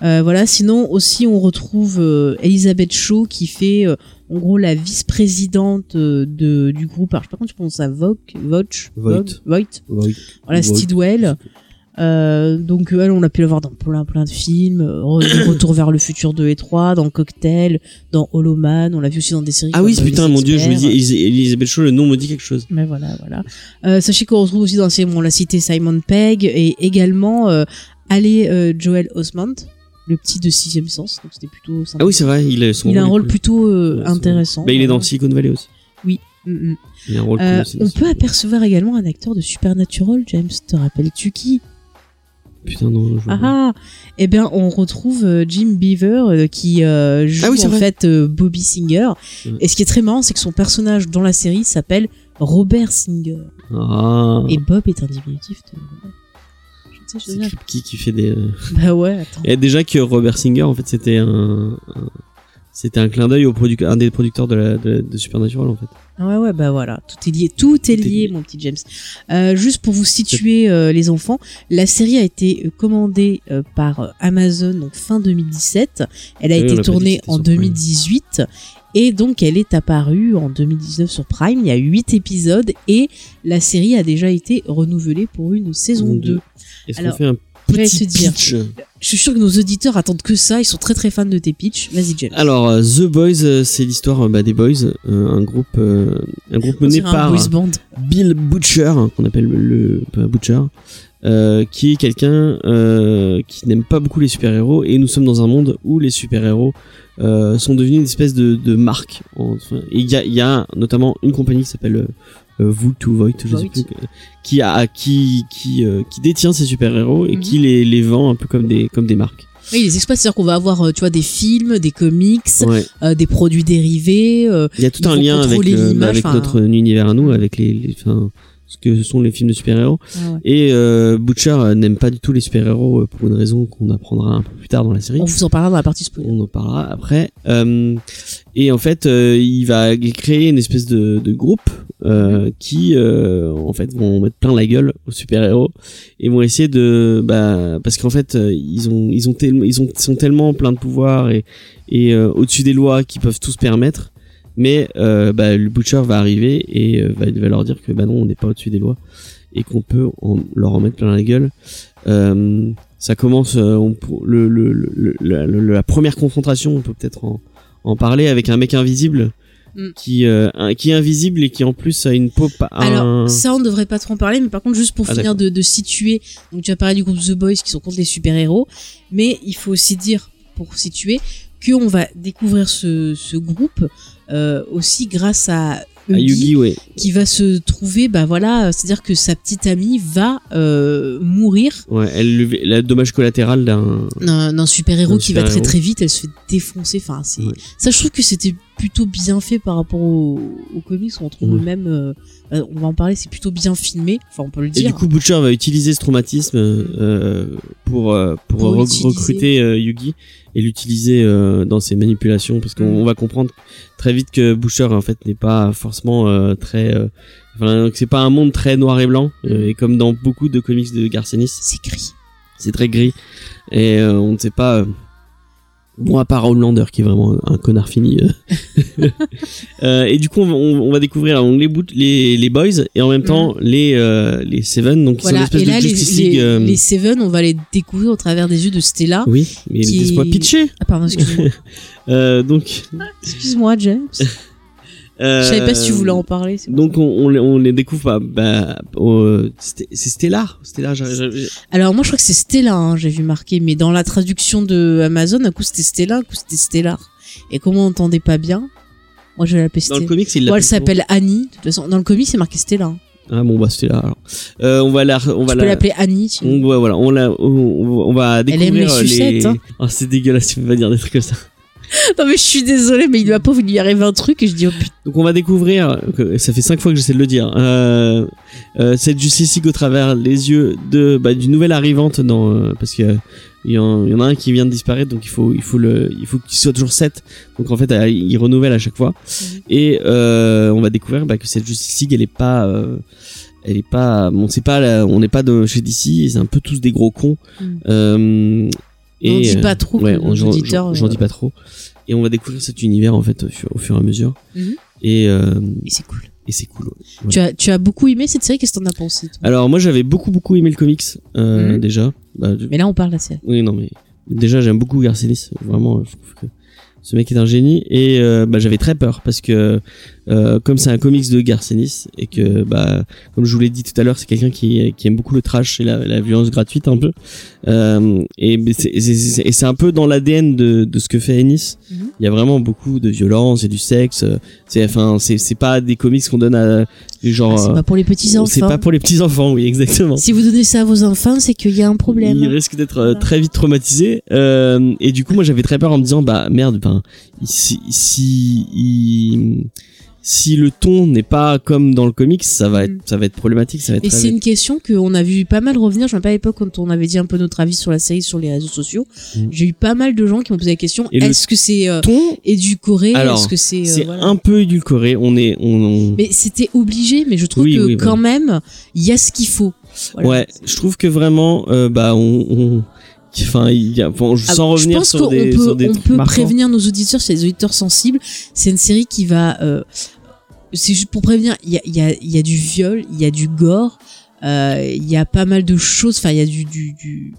Euh, voilà. Sinon, aussi, on retrouve euh, Elisabeth Shaw qui fait, euh, en gros, la vice-présidente euh, de du groupe. Alors, je sais pas comment tu prononces ça, Vogue, Voight. Voight. Ouais. Voilà, Voight. Stidwell. Euh, donc elle, on l'a pu la voir dans plein plein de films, euh, Retour vers le futur 2 et 3, dans Cocktail, dans Holoman, on l'a vu aussi dans des séries. Ah oui, putain, mon dieu, je me dis, Elisabeth Shaw, le nom me dit quelque chose. Mais voilà, voilà. Euh, sachez qu'on retrouve aussi dans série, on l'a cité, Simon Pegg et également euh, Ale euh, Joel Osment, le petit de Sixième Sens, donc c'était plutôt sympa. Ah oui, c'est vrai, il, est- son Il a un rôle cool. plutôt euh, Ouais, intéressant. Bah, il est dans. Silicon Valley aussi. Mm, mm. Il a un rôle cool Euh, aussi. on peut apercevoir également un acteur de Supernatural, James, te rappelles-tu qui? Putain, non, je Ah ah Eh bien, on retrouve euh, Jim Beaver qui euh, joue Ah oui, en vrai. fait euh, Bobby Singer. Ouais. Et ce qui est très marrant, c'est que son personnage dans la série s'appelle Robert Singer. Ah. Et Bob est un diminutif de Robert. Je sais, je qui qui fait des. euh, Bah ouais, attends. Et déjà que Robert Singer, en fait, c'était un. un- C'était un clin d'œil au producteur, un des producteurs de, la, de, de Supernatural, en fait. Ah ouais, ouais, bah voilà, tout est lié, tout est Tout est lié, lié. mon petit James. Euh, juste pour vous situer euh, les enfants, la série a été commandée euh, par Amazon donc fin 2017. Elle a Oui, été tournée en sur Prime. 2018 et donc elle est apparue en 2019 sur Prime. Il y a 8 épisodes et la série a déjà été renouvelée pour une saison Saison 2. Est-ce qu'on fait un petit dire. pitch Je suis sûr que nos auditeurs attendent que ça, ils sont très très fans de tes pitchs. Vas-y James. Alors, euh, The Boys, euh, c'est l'histoire euh, bah, des Boys, un groupe, un groupe On mené par. Bill Butcher, qu'on appelle le, Butcher, euh, qui est quelqu'un euh, qui n'aime pas beaucoup les super-héros, et nous sommes dans un monde où les super-héros euh, sont devenus une espèce de, de marque. Enfin, et il y a, il y a notamment une compagnie qui s'appelle Voult ou Voight, je sais plus, euh, qui a qui qui euh, qui détient ces super-héros et Mhm. qui les, les vend un peu comme des comme des marques. Oui, les exploits, c'est-à-dire qu'on va avoir, euh, tu vois, des films, des comics, Ouais. euh, des produits dérivés. euh, Il y a tout un lien avec, euh, notre univers à nous, avec les, les enfin, ce que sont les films de super-héros. ah ouais. Et euh, Butcher euh, n'aime pas du tout les super-héros euh, pour une raison qu'on apprendra un peu plus tard dans la série. On vous en parlera dans la partie spoiler. On en parlera après. Euh, et en fait, euh, il va créer une espèce de, de groupe qui, en fait, vont mettre plein la gueule aux super-héros et vont essayer de, bah, parce qu'en fait, ils ont, ils ont tellement, ils ont, sont tellement plein de pouvoirs et, et au-dessus des lois qu'ils peuvent tout se permettre. Mais euh, bah, le Butcher va arriver et euh, va, va leur dire que bah non, on n'est pas au-dessus des lois et qu'on peut en- leur en mettre plein la gueule. Euh, ça commence on pour- le, le, le- la, première confrontation on peut peut-être en, en parler avec un mec invisible Mm. qui un- qui est invisible et qui en plus a une peau Alors, un- ça, on ne devrait pas trop en parler, mais par contre, juste pour Ah, finir de, de situer, donc tu as parlé du groupe The Boys qui sont contre les super-héros, mais il faut aussi dire, pour situer, qu'on va découvrir ce, ce groupe euh, aussi grâce à Yugi ouais qui va se trouver, bah voilà, c'est-à-dire que sa petite amie va euh, mourir ouais elle le le dommage collatéral d'un d'un super-héros D'un qui va très très vite, elle se fait défoncer, enfin c'est... Ouais. Ça, je trouve que c'était plutôt bien fait par rapport aux, aux comics, où on trouve Ouais. le même... euh, on va en parler, c'est plutôt bien filmé, enfin on peut le Et dire. du coup, Butcher va utiliser ce traumatisme euh, pour pour, Pour re- utiliser. recruter Yugi et l'utiliser euh, dans ses manipulations parce qu'on Mm. va comprendre très vite que Butcher en fait n'est pas forcément euh, très euh, enfin c'est pas un monde très noir et blanc euh, et comme dans beaucoup de comics de Garcenis, C'est gris. c'est très gris et euh, on ne sait pas euh, Bon, à part Homelander qui est vraiment un connard fini. euh. Euh, et du coup, on, va découvrir les, boot- les, les boys et en même temps les, euh, les Seven, donc qui sont Mm. Voilà, une espèce et là, de Justice les, League. euh, les Seven, on va les découvrir au travers des yeux de Stella. Oui, mais qui- laisse-moi pitcher. Ah, pardon, excuse-moi. Donc, excuse-moi, James. euh, Je savais pas si tu voulais en parler. Donc on, on, les- on les découvre pas. Bah, c'était- c'est j'ai- Alors, moi, je crois que c'est Stella, hein, j'ai vu marquer, mais dans la traduction de Amazon, un coup c'était Stella, un coup c'était Stellar. Et comme on n'entendait pas bien, moi je vais l'appeler Dans le Stella. comics, il Moi, elle s'appelle Annie. De toute façon, dans le comic, c'est marqué Stella. hein. Ah bon bah Stellar. Alors. Euh, on va la, on va Tu la. peux l'appeler Annie. tu- on, ouais, voilà, on, la, on, on va Elle aime découvrir les sucettes, hein. Oh, c'est dégueulasse, tu peux pas dire des trucs comme ça. Non, mais je suis désolée, mais il m'a pas, il lui arrive un truc et je dis, oh putain. Donc on va découvrir, ça fait cinq fois que j'essaie de le dire, euh, euh, cette Justice au travers les yeux de bah, d'une nouvelle arrivante dans euh, parce que il y, en, il y en a un qui vient de disparaître donc il faut il faut le il faut qu'il soit toujours 7 donc en fait il renouvelle à chaque fois et euh, on va découvrir bah, que cette Justice League elle est pas euh, elle est pas on sait pas la- on n'est pas de chez DC c'est un peu tous des gros cons Mm. euh, On dit euh, pas trop ouais, j'en- j'en euh, dis pas trop et on va découvrir cet univers en fait au fur, au fur et à mesure Mhm. et euh, Et c'est cool. et c'est cool ouais. Tu as, tu as beaucoup aimé cette série, qu'est-ce que t'en as pensé Alors moi j'avais beaucoup beaucoup aimé le comics euh, Mhm. déjà. Bah, je- Mais là, on parle de la série. Oui non mais déjà j'aime beaucoup Garcenis. Vraiment je trouve que ce mec est un génie et euh, bah, j'avais très peur parce que euh, comme c'est un comics de Garcenis et que bah comme je vous l'ai dit tout à l'heure c'est quelqu'un qui, qui aime beaucoup le trash et la, la violence gratuite un peu euh, et mais c'est un peu dans l'ADN de, de ce que fait Ennis. Mhm. Il y a vraiment beaucoup de violence et du sexe. C'est enfin c'est pas des comics qu'on donne à genre. Ah, c'est euh, pas pour les petits enfants. c'est pas pour les petits enfants, oui, exactement. Si vous donnez ça à vos enfants, c'est qu'il y a un problème. Il risque d'être euh, très vite traumatisé. Euh, et du coup, moi, j'avais très peur en me disant, bah merde, ben si si il- si le ton n'est pas comme dans le comics, ça va être Mm. ça va être problématique, ça va être Et c'est une question qu'on a vu pas mal revenir. Je me rappelle à l'époque quand on avait dit un peu notre avis sur la série sur les réseaux sociaux. Mm. J'ai eu pas mal de gens qui m'ont posé la question est-ce que c'est euh, ton, édulcoré? Alors, Est-ce que c'est. euh, voilà. un peu édulcoré. On est on, on- Mais c'était obligé, mais je trouve Oui, que oui, quand même, il y a ce qu'il faut. Voilà. ouais, je trouve que vraiment, euh, bah on, on- enfin, il y a, bon, Ah, sans je revenir pense sur qu'on des, peut, sur des on trucs peut marquants. prévenir nos auditeurs, c'est des auditeurs sensibles. C'est une série qui va. euh, c'est juste pour prévenir. Il y a, y, a, y a du viol, il y a du gore, euh, il y a pas mal de choses. Enfin, il y a du, du, du-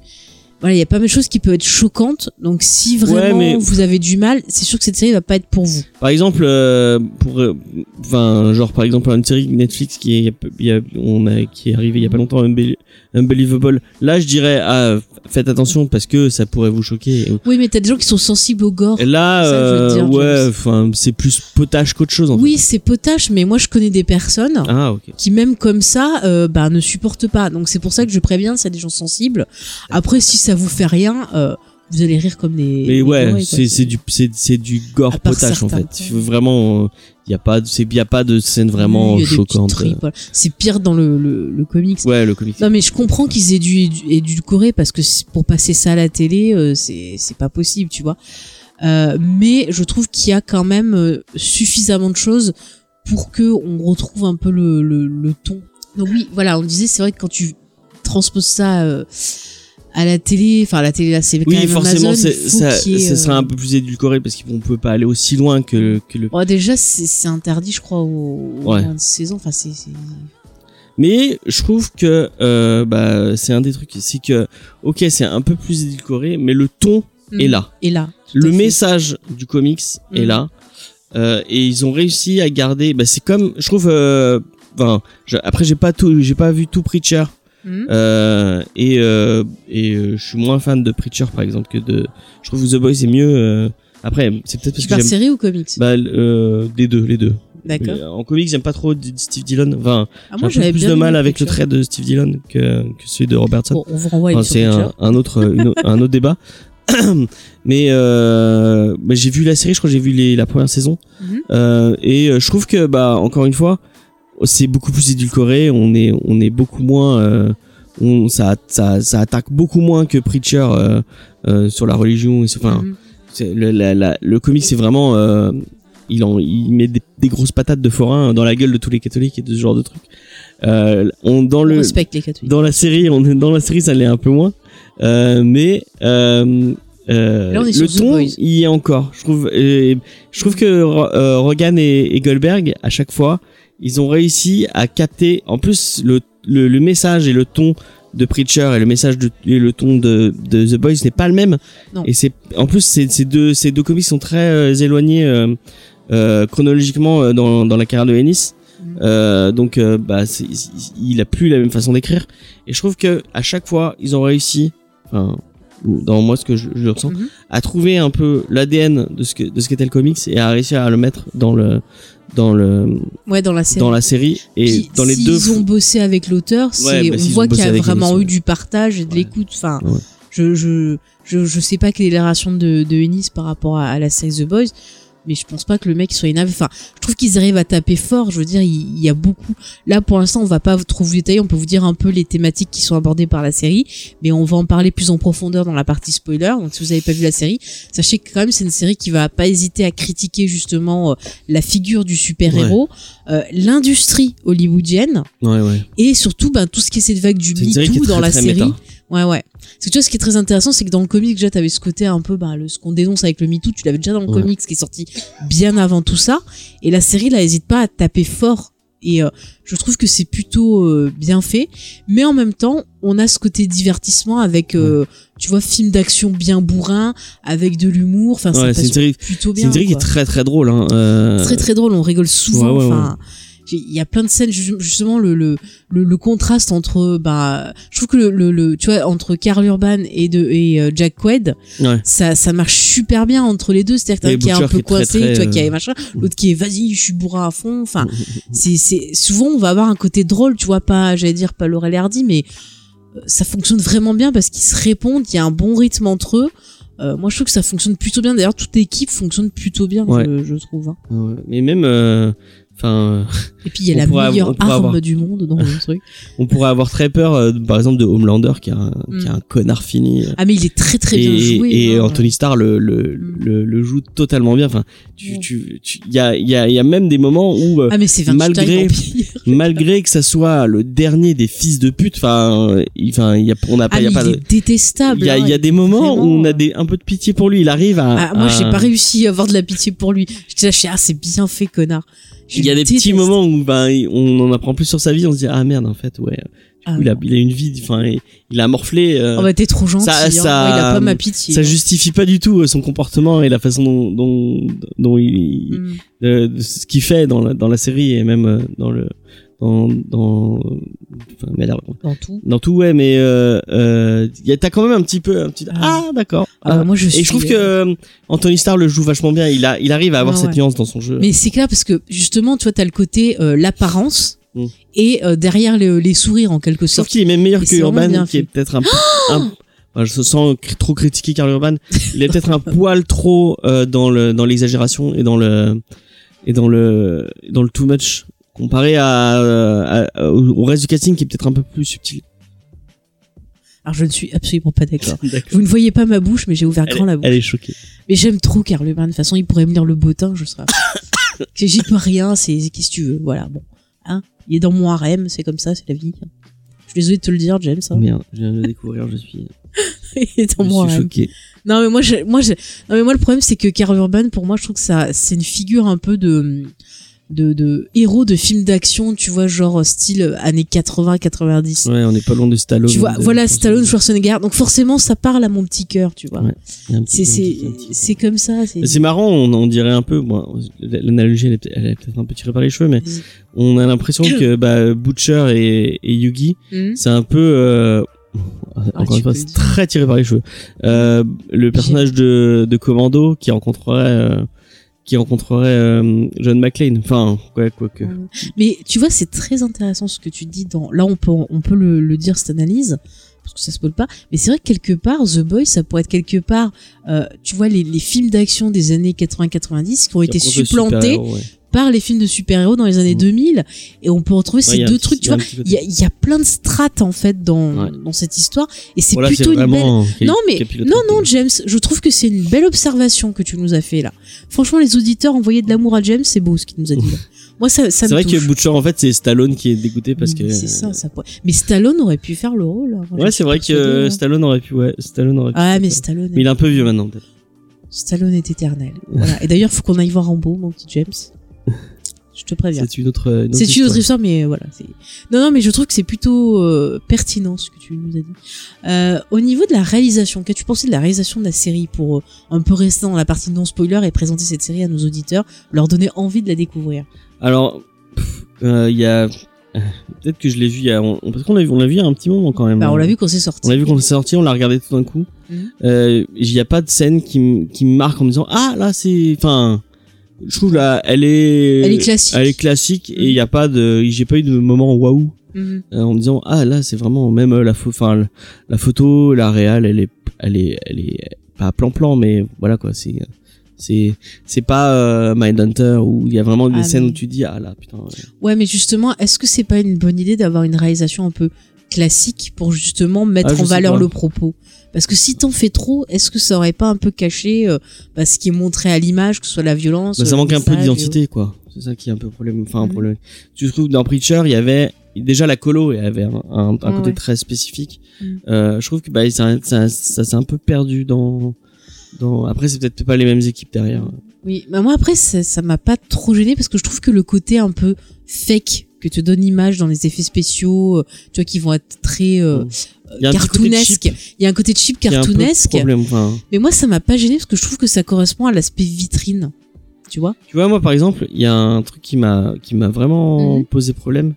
voilà, il y a pas mal de choses qui peuvent être choquantes. Donc, si vraiment mais- vous avez du mal, c'est sûr que cette série va pas être pour vous. Par exemple, euh, pour, euh, enfin, genre par exemple une série Netflix qui est, il y a- on a, qui est arrivée il y a pas longtemps, Unbel- Unbelievable. Là, je dirais, ah, faites attention parce que ça pourrait vous choquer. Oui, mais t'as des gens qui sont sensibles au gore. Et là, Ça, euh, dire, ouais, enfin, c'est plus potage qu'autre chose. En Oui, c'est potache, mais moi je connais des personnes. Ah, qui même comme ça bah, ne supportent pas. Donc c'est pour ça que je préviens s'il y a des gens sensibles. Après si ça vous fait rien, euh, vous allez rire comme des. Mais des ouais, c'est c'est du c'est c'est du gore potache en certains fait. points. Vraiment, il y a pas de c'est y a pas de scène vraiment Oui, choquante. voilà. C'est pire dans le, le, le comics. Ouais, le comic. Non mais je comprends qu'ils aient dû édu- édulcorer parce que pour passer ça à la télé, euh, c'est c'est pas possible, tu vois. Euh, mais je trouve qu'il y a quand même euh, suffisamment de choses pour que on retrouve un peu le, le, le ton. Donc oui, voilà, on disait c'est vrai que quand tu transposes ça euh, à la télé, enfin à la télé là c'est quand Oui, même forcément, ça, sera euh, un peu plus édulcoré parce qu'on peut pas aller aussi loin que, que le bon, déjà c'est interdit je crois au, Ouais. de 16 ans, enfin c'est Mais je trouve que euh, bah, c'est un des trucs, c'est que ok c'est un peu plus édulcoré, mais le ton est là. Et là. Le message du comics est Mm. là. Euh, et ils ont réussi à garder. Bah, c'est comme, je trouve. Enfin, après j'ai pas tout, j'ai pas vu tout Preacher. Mhm. Euh, et euh, et euh, je suis moins fan de Preacher par exemple que de. Je trouve que The Boys est mieux. euh, Après, c'est peut-être parce Tu que j'aime. série ou comics Bah, euh, des deux, les deux. D'accord. Euh, En comics, j'aime pas trop Steve Dillon. Enfin, Ah, j'ai un peu j'avais plus de mal avec le trait de Steve Dillon que, que celui de Robertson. Bon, on vous renvoie Enfin, c'est un, un autre une un autre débat mais euh, bah, j'ai vu la série je crois que j'ai vu les, la première saison. Euh, et euh, je trouve que bah encore une fois c'est beaucoup plus édulcoré on est on est beaucoup moins euh, on ça, ça ça attaque beaucoup moins que Preacher euh, euh, sur la religion. Enfin Mhm. c'est le la, la- le comic c'est vraiment il en il met des, des grosses patates de forain dans la gueule de tous les catholiques et de ce genre de trucs. On dans le respecte les catholiques. dans la série on est dans la série ça l'est un peu moins. Mais euh, Là, le ton y est encore. Je trouve euh, je trouve que euh, Rogan et, et Goldberg à chaque fois ils ont réussi à capter en plus le, le, le message et le ton de Preacher et le message de, et le ton de, de The Boys n'est pas le même Non. et c'est en plus ces, ces deux ces deux comics sont très euh, éloignés euh, euh, chronologiquement dans, dans la carrière de Ennis euh, donc bah il a plus la même façon d'écrire et je trouve que à chaque fois ils ont réussi enfin dans moi ce que je, je ressens Mhm. à trouver un peu l'ADN de ce que de ce qu'était le comics et à réussir à le mettre dans le dans le Ouais, dans la série. dans la série et Puis, dans les deux ont bossé avec l'auteur, Ouais, bah, on voit qu'il y a vraiment eu du partage et de Ouais. l'écoute. Enfin, je, je, je, je sais pas quelle est la relation de, de Ennis par rapport à, à la série The Boys, mais je pense pas que le mec soit énervé. Enfin, je trouve qu'ils arrivent à taper fort. Je veux dire, il, y a beaucoup. Là, pour l'instant, on va pas trop vous détailler. On peut vous dire un peu les thématiques qui sont abordées par la série, mais on va en parler plus en profondeur dans la partie spoiler. Donc, si vous avez pas vu la série, sachez que quand même c'est une série qui va pas hésiter à critiquer justement euh, la figure du super héros, euh, l'industrie hollywoodienne ouais ouais et surtout ben tout ce qui est cette vague du MeToo très, dans la série. méta. Ouais ouais. Parce que tu vois ce qui est très intéressant c'est que dans le comics déjà t'avais ce côté un peu bah le ce qu'on dénonce avec le MeToo, tu l'avais déjà dans le Ouais. comics qui est sorti bien avant tout ça. Et la série là hésite pas à taper fort. Et euh, je trouve que c'est plutôt euh, bien fait. Mais en même temps on a ce côté divertissement avec euh, tu vois film d'action bien bourrin avec de l'humour. Enfin Ouais, c'est plutôt c'est bien une série qui est très très drôle hein. très très drôle. On rigole souvent. enfin il y a plein de scènes ju- justement le le, le, le contraste entre bah je trouve que le, le, le- tu vois entre Carl Urban et de et euh, Jack Quaid ouais. ça ça marche super bien entre les deux. C'est-à-dire que t'as Et un qui est un Butcher peu coincé tu vois qui euh, est machin l'autre qui est vas-y je suis bourrin à fond. Enfin c'est c'est souvent on va avoir un côté drôle tu vois pas j'allais dire pas Laurel Hardy mais euh, ça fonctionne vraiment bien parce qu'ils se répondent il y a un bon rythme entre eux. Euh, moi je trouve que ça fonctionne plutôt bien. D'ailleurs toute l'équipe fonctionne plutôt bien Ouais. je, je trouve hein. Ouais, mais même euh, enfin et puis il y a la meilleure arme avoir- du monde dans le truc on pourrait avoir très peur euh, par exemple de Homelander qui est un, qui est Mm. un connard fini ah mais il est très très bien joué et hein. Anthony Starr le le, Mm. le le joue totalement bien enfin tu tu il y a y a y a même des moments où euh, ah mais malgré- que ça soit le dernier des fils de pute enfin il- enfin il y a on n'a pas ah y a pas il de est détestable il y a, hein. y a des moments Vraiment, où on a des, un peu de pitié pour lui. Il arrive à. Ah, moi, j'ai à- pas réussi à avoir de la pitié pour lui. Je suis, ah, c'est bien fait, connard. Il y a des déteste. petits moments où ben, on en apprend plus sur sa vie. On se dit ah merde en fait ouais. Du Ah, coup, il a, il a une vie. Enfin, il, il a morflé. euh, Oh, bah, t'es trop gentil. ça- hein. ça- Moi, il a pas ma pitié. ça hein. justifie pas du tout euh, son comportement et la façon dont dont, dont il Mm. ce qu'il fait dans la, dans la série et même euh, dans le dans dans enfin, merde, Dans tout. dans tout ouais mais euh, euh, t'as quand même un petit peu un petit Ah. ah, d'accord Ah, bah, moi, je et suis. je trouve que euh, Anthony Starr le joue vachement bien il a il arrive à avoir Ouais, cette ouais. nuance dans son jeu Mais c'est clair parce que justement, tu vois, t'as le côté euh, l'apparence Mm. et euh, derrière le- les sourires en quelque sauf sorte. qu'il est même meilleur Et que Urban qui est peut-être un, un enfin, je sens cr- trop critiquer Carl Urban il est peut-être un poil trop euh, dans le dans l'exagération et dans le et dans le dans le too much comparé à, à- au au reste du casting qui est peut-être un peu plus subtil Alors, je ne suis absolument pas d'accord. Vous ne voyez pas ma bouche, mais j'ai ouvert Elle, grand la bouche. elle est choquée Mais j'aime trop Karl Urban. De toute façon, il pourrait me lire le bottin, je serais. J'y peux rien, c'est qu'est-ce que tu veux. Voilà, bon. Hein? Il est dans mon harem, c'est comme ça, c'est la vie. Je suis désolée de te le dire, James. Hein. merde je viens de le découvrir je suis il est dans je mon suis harem. choqué Non mais moi, je, moi, je, non mais moi le problème c'est que Karl Urban, pour moi, je trouve que ça, c'est une figure un peu de de, de héros de films d'action, tu vois, genre style euh, années 80-90. Ouais, on n'est pas loin de Stallone. Tu vois, de- voilà Stallone, Schwarzenegger. Donc forcément, ça parle à mon petit cœur, tu vois. Ouais. C'est comme ça. c'est- marrant, on, on dirait un peu, bon, l'analogie elle est, peut-être un peu tirée par les cheveux, mais on a l'impression que bah, Butcher et, et Yugi, Hmm. c'est un peu, euh, encore une fois, c'est très tiré par les cheveux. Euh, le personnage de, de Commando qui rencontrerait, euh, qui rencontrerait euh, John McClane. Enfin, quoi, quoi que. Mais tu vois, c'est très intéressant ce que tu dis dans. Là, on peut on peut le, le dire cette analyse parce que ça se peut pas. Mais c'est vrai que quelque part, The Boy, ça pourrait être quelque part, euh, tu vois, les, les films d'action des années 80-90 qui ont été supplantés ouais. Par les films de super-héros dans les années Mm. 2000 et on peut retrouver ces deux trucs. Tu vois, il y a, il y a plein de strates en fait dans Ouais. dans cette histoire et c'est Voilà, plutôt une belle. Non mais non non James, je trouve que c'est une belle observation que tu nous as fait là. Franchement, les auditeurs envoyaient de l'amour à James, c'est beau ce qu'il nous a dit. Là. Moi ça ça C'est vrai touche. que Butcher, en fait, c'est Stallone qui est dégoûté parce que. C'est ça, ça pourrait- Mais Stallone aurait pu faire le rôle. Ouais, c'est vrai que euh. Stallone aurait pu, ouais, Stallone aurait pu. Ah mais. Stallone. Mais il est un peu vieux maintenant, peut-être. Stallone est éternel. Voilà. Et d'ailleurs, faut qu'on aille voir Rambo, mon petit James. Je te préviens. C'est une autre. une autre C'est une autre histoire. mais euh, voilà. Non, non, mais je trouve que c'est plutôt euh, pertinent ce que tu nous as dit. Euh, au niveau de la réalisation, qu'as-tu pensé de la réalisation de la série pour euh, un peu rester dans la partie non spoiler et présenter cette série à nos auditeurs, leur donner envie de la découvrir? Alors, il y a. Peut-être que je l'ai vu il y a. Parce qu'on l'a vu, on l'a vu il y a un petit moment quand même. Bah, on l'a vu quand c'est sorti. On l'a vu quand c'est sorti, on l'a regardé tout d'un coup. Mhm. Il y a pas de scène qui, me- qui me marque en me disant ah là c'est. Enfin, je trouve là elle est. Elle est classique. Elle est classique et Mhm. il y a pas de. J'ai pas eu de moment waouh Mhm. euh, en me disant ah là c'est vraiment même euh, la photo. Enfin la photo, la réal, elle est, elle est, elle est pas plan plan mais voilà quoi c'est. C'est c'est pas euh, Mindhunter où il y a vraiment des Ah, scènes mais- où tu dis ah là putain. ouais. Ouais, mais justement, est-ce que c'est pas une bonne idée d'avoir une réalisation un peu classique pour justement mettre Ah, en valeur pas. le propos? Parce que si t'en fais trop, est-ce que ça aurait pas un peu caché euh, bah, ce qui est montré à l'image, que ce soit la violence Bah, ça le manque un peu d'identité, quoi. C'est ça qui est un peu problème. Enfin, un Mhm. problème. Tu trouves dans Preacher, il y avait déjà la colo, avait un, un, côté ouais. très spécifique. Mhm. Euh, je trouve que bah, ça, ça, ça s'est un peu perdu dans. dans... Après, c'est peut-être pas les mêmes équipes derrière. Oui, bah moi après ça ça m'a pas trop gêné parce que je trouve que le côté un peu fake que te donne l'image dans les effets spéciaux, euh, tu vois qui vont être très euh, Mm. Il y a un petit côté cartoonesque. cheap Il y a un côté cheap cartoonesque. problème. Enfin, Mais moi ça m'a pas gêné parce que je trouve que ça correspond à l'aspect vitrine. Tu vois tu vois, moi, par exemple, il y a un truc qui m'a qui m'a vraiment Mhm. posé problème.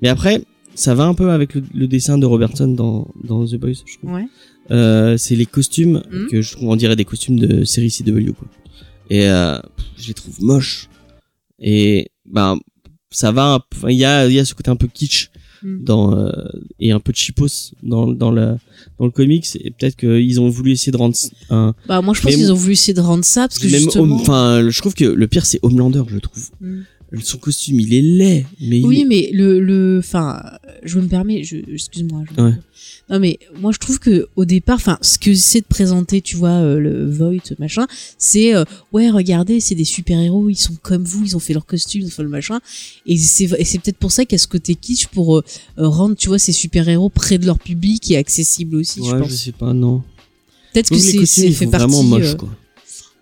Mais après, ça va un peu avec le, le dessin de Robertson dans, dans The Boys, je trouve. Ouais. Euh, c'est les costumes Mhm. que je trouve on dirait des costumes de série CW quoi. Et euh, je les trouve moches. Et ben ça va il y a il y a ce côté un peu kitsch Mhm. dans euh, et un peu cheapos dans dans la dans le comics et peut-être qu'ils ont voulu essayer de rendre un Bah moi je pense qu'ils ont voulu essayer de rendre ça parce que même justement. Enfin je trouve que le pire c'est Homelander je trouve. Mm. Son costume il est laid mais Oui, mais le, le, enfin, je me permets, je, excuse-moi. je- Ouais. Non, mais moi, je trouve que au départ, enfin, ce que c'est de présenter, tu vois, euh, le Voight, machin, c'est, euh, ouais, regardez, c'est des super-héros, ils sont comme vous, ils ont fait leur costume, ils ont fait le machin. Et c'est, et c'est peut-être pour ça qu'il y a ce côté kitsch pour euh, euh, rendre, tu vois, ces super-héros près de leur public et accessible aussi, je ouais, je pense. sais pas non. Peut-être Je que c'est, fait partie. vraiment moche quoi.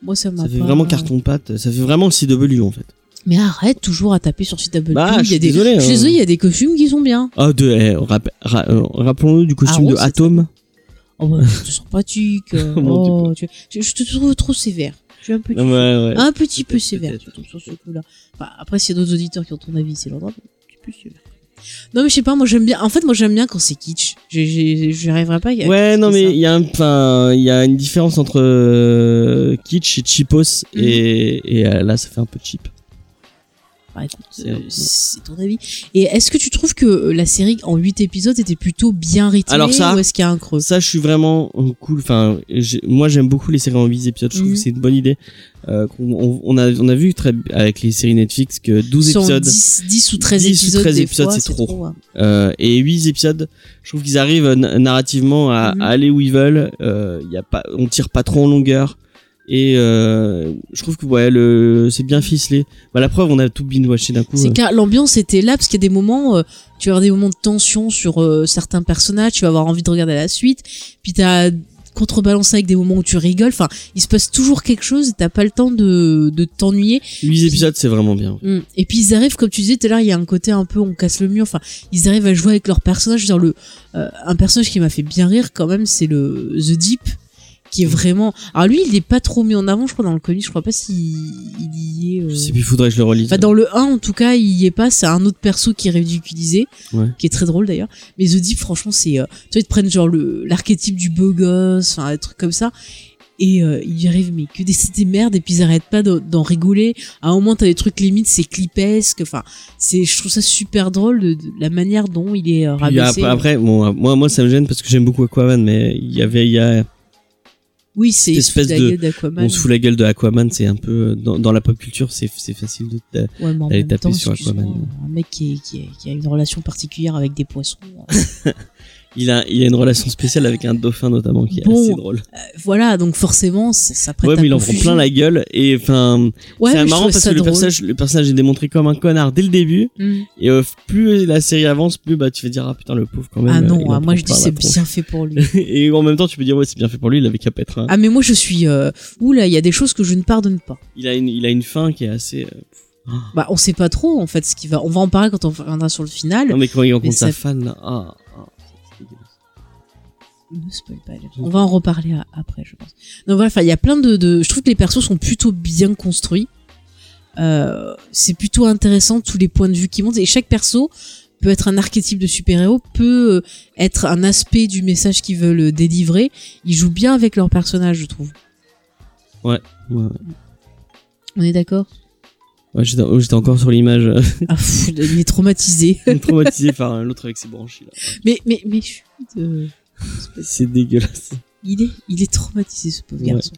moi, ça m'a Ça fait pas- vraiment carton pâte, ça fait vraiment CW en fait. Mais arrête toujours à taper sur CW. Bah, il je y a suis des, désolé, je suis hein. désolé, il y a des costumes qui sont bien. Ah, de, eh, ra- euh, rappelons-nous du costume Arrow, de c'est Atom. Oh bah, sens sympathique. euh, Mon oh, tu- je, je te trouve trop sévère. Je suis un petit, Ouais, ouais. un petit peu Peut-être, sévère peut-être. tu trouves, sur ce coup-là. Enfin, après, s'il y a d'autres auditeurs qui ont ton avis, c'est leur droit. mais un petit peu sévère. Non mais je sais pas, moi j'aime bien. En fait, moi j'aime bien quand c'est kitsch. J'ai- j'ai- Je rêverais pas. à Ouais, non, mais il y a un, enfin, il y a une différence entre euh, kitsch et cheapos, et, et euh, là, ça fait un peu cheap. Bah, écoute, C'est euh, c'est ton avis. Et est-ce que tu trouves que euh, la série en 8 épisodes était plutôt bien rythmée Alors ça- ou est-ce qu'il y a un creux? Ça, je suis vraiment cool. Enfin, moi, j'aime beaucoup les séries en 8 épisodes. Je trouve Mhm. que c'est une bonne idée. Euh, on, on a, on a vu très, avec les séries Netflix que 12 Sur épisodes 10, 10 ou 13 10 ou épisodes, 13 des épisodes, c'est trop. hein. euh, et 8 épisodes, je trouve qu'ils arrivent euh, na- narrativement à, Mhm. à aller où ils veulent. Euh, y a pas, on tire pas trop en longueur. Et euh, je trouve que ouais, le, c'est bien ficelé. Bah, la preuve, on a tout binge-watché d'un coup. C'est euh. que l'ambiance était là parce qu'il y a des moments, euh, tu vas avoir des moments de tension sur euh, certains personnages, tu vas avoir envie de regarder la suite, puis t'as contrebalancé avec des moments où tu rigoles. Enfin, il se passe toujours quelque chose. et T'as pas le temps de, de t'ennuyer. 8 épisodes, c'est vraiment bien. Mm. Et puis ils arrivent, comme tu disais tout à l'heure, il y a un côté un peu on casse le mur. Enfin, ils arrivent à jouer avec leur personnage. Je veux dire, le euh, un personnage qui m'a fait bien rire quand même, c'est le The Deep, qui est vraiment. Alors lui, il est pas trop mis en avant, je crois, dans le comic. Je crois pas s'il il y est. euh, Je sais plus, faudrait que je le relise. Enfin, dans le 1, en tout cas, il y est pas. C'est un autre perso qui est ridiculisé, Ouais. qui est très drôle d'ailleurs. Mais The Deep, franchement, c'est. euh, tu vois, ils te prennent genre le l'archétype du beau gosse, enfin, un truc comme ça. Et euh, il y arrive, mais que des, des merdes, et puis ils arrêtent pas d'en rigoler. À un moment, t'as des trucs limites, c'est clipesque. Enfin, c'est, je trouve ça super drôle de, de la manière dont il est euh, rabaissé. après, après, bon, moi, moi, ça me gêne parce que j'aime beaucoup Aquaman, mais il y avait, il y a, oui, c'est espèce de- on se fout la gueule de Aquaman, c'est un peu, dans, dans la pop culture, c'est, facile de, Ouais, mais en d'aller même taper temps, sur Aquaman. Un mec qui, est- qui, est- qui a une relation particulière avec des poissons. euh, il a, il a une relation spéciale avec un dauphin notamment qui est Bon. assez drôle. voilà, donc forcément, ça, prête Ouais, à mais il en prend plein la gueule et enfin, Ouais, c'est marrant parce que le personnage, le personnage est démontré comme un connard dès le début Mm. et euh, plus la série avance, plus bah tu vas dire ah putain le pauvre quand même. Ah euh, non, ah, moi je dis c'est bien fait pour lui. et en même temps tu peux dire ouais c'est bien fait pour lui, il avait qu'à pas être un. Ah mais moi je suis euh... oula, il y a des choses que je ne pardonne pas. Il a une, il a une fin qui est assez. euh, Bah on sait pas trop en fait ce qui va. On va en parler quand on reviendra sur le final. Non mais quand il rencontre sa fan là, ah. Ne spoil pas. On va en reparler à- après, je pense. Donc voilà, enfin, il y a plein de, de. Je trouve que les persos sont plutôt bien construits. Euh, c'est plutôt intéressant tous les points de vue qui montent et chaque perso peut être un archétype de super-héros, peut euh, être un aspect du message qu'ils veulent euh, délivrer. Ils jouent bien avec leur personnage, je trouve. Ouais, ouais. On est d'accord? Ouais, j'étais j'étais encore sur l'image Ah, pff, il est traumatisé. traumatisé par l'autre avec ses branchies là. mais mais mais chut, euh, C'est dégueulasse. il est il est traumatisé ce pauvre Ouais. garçon.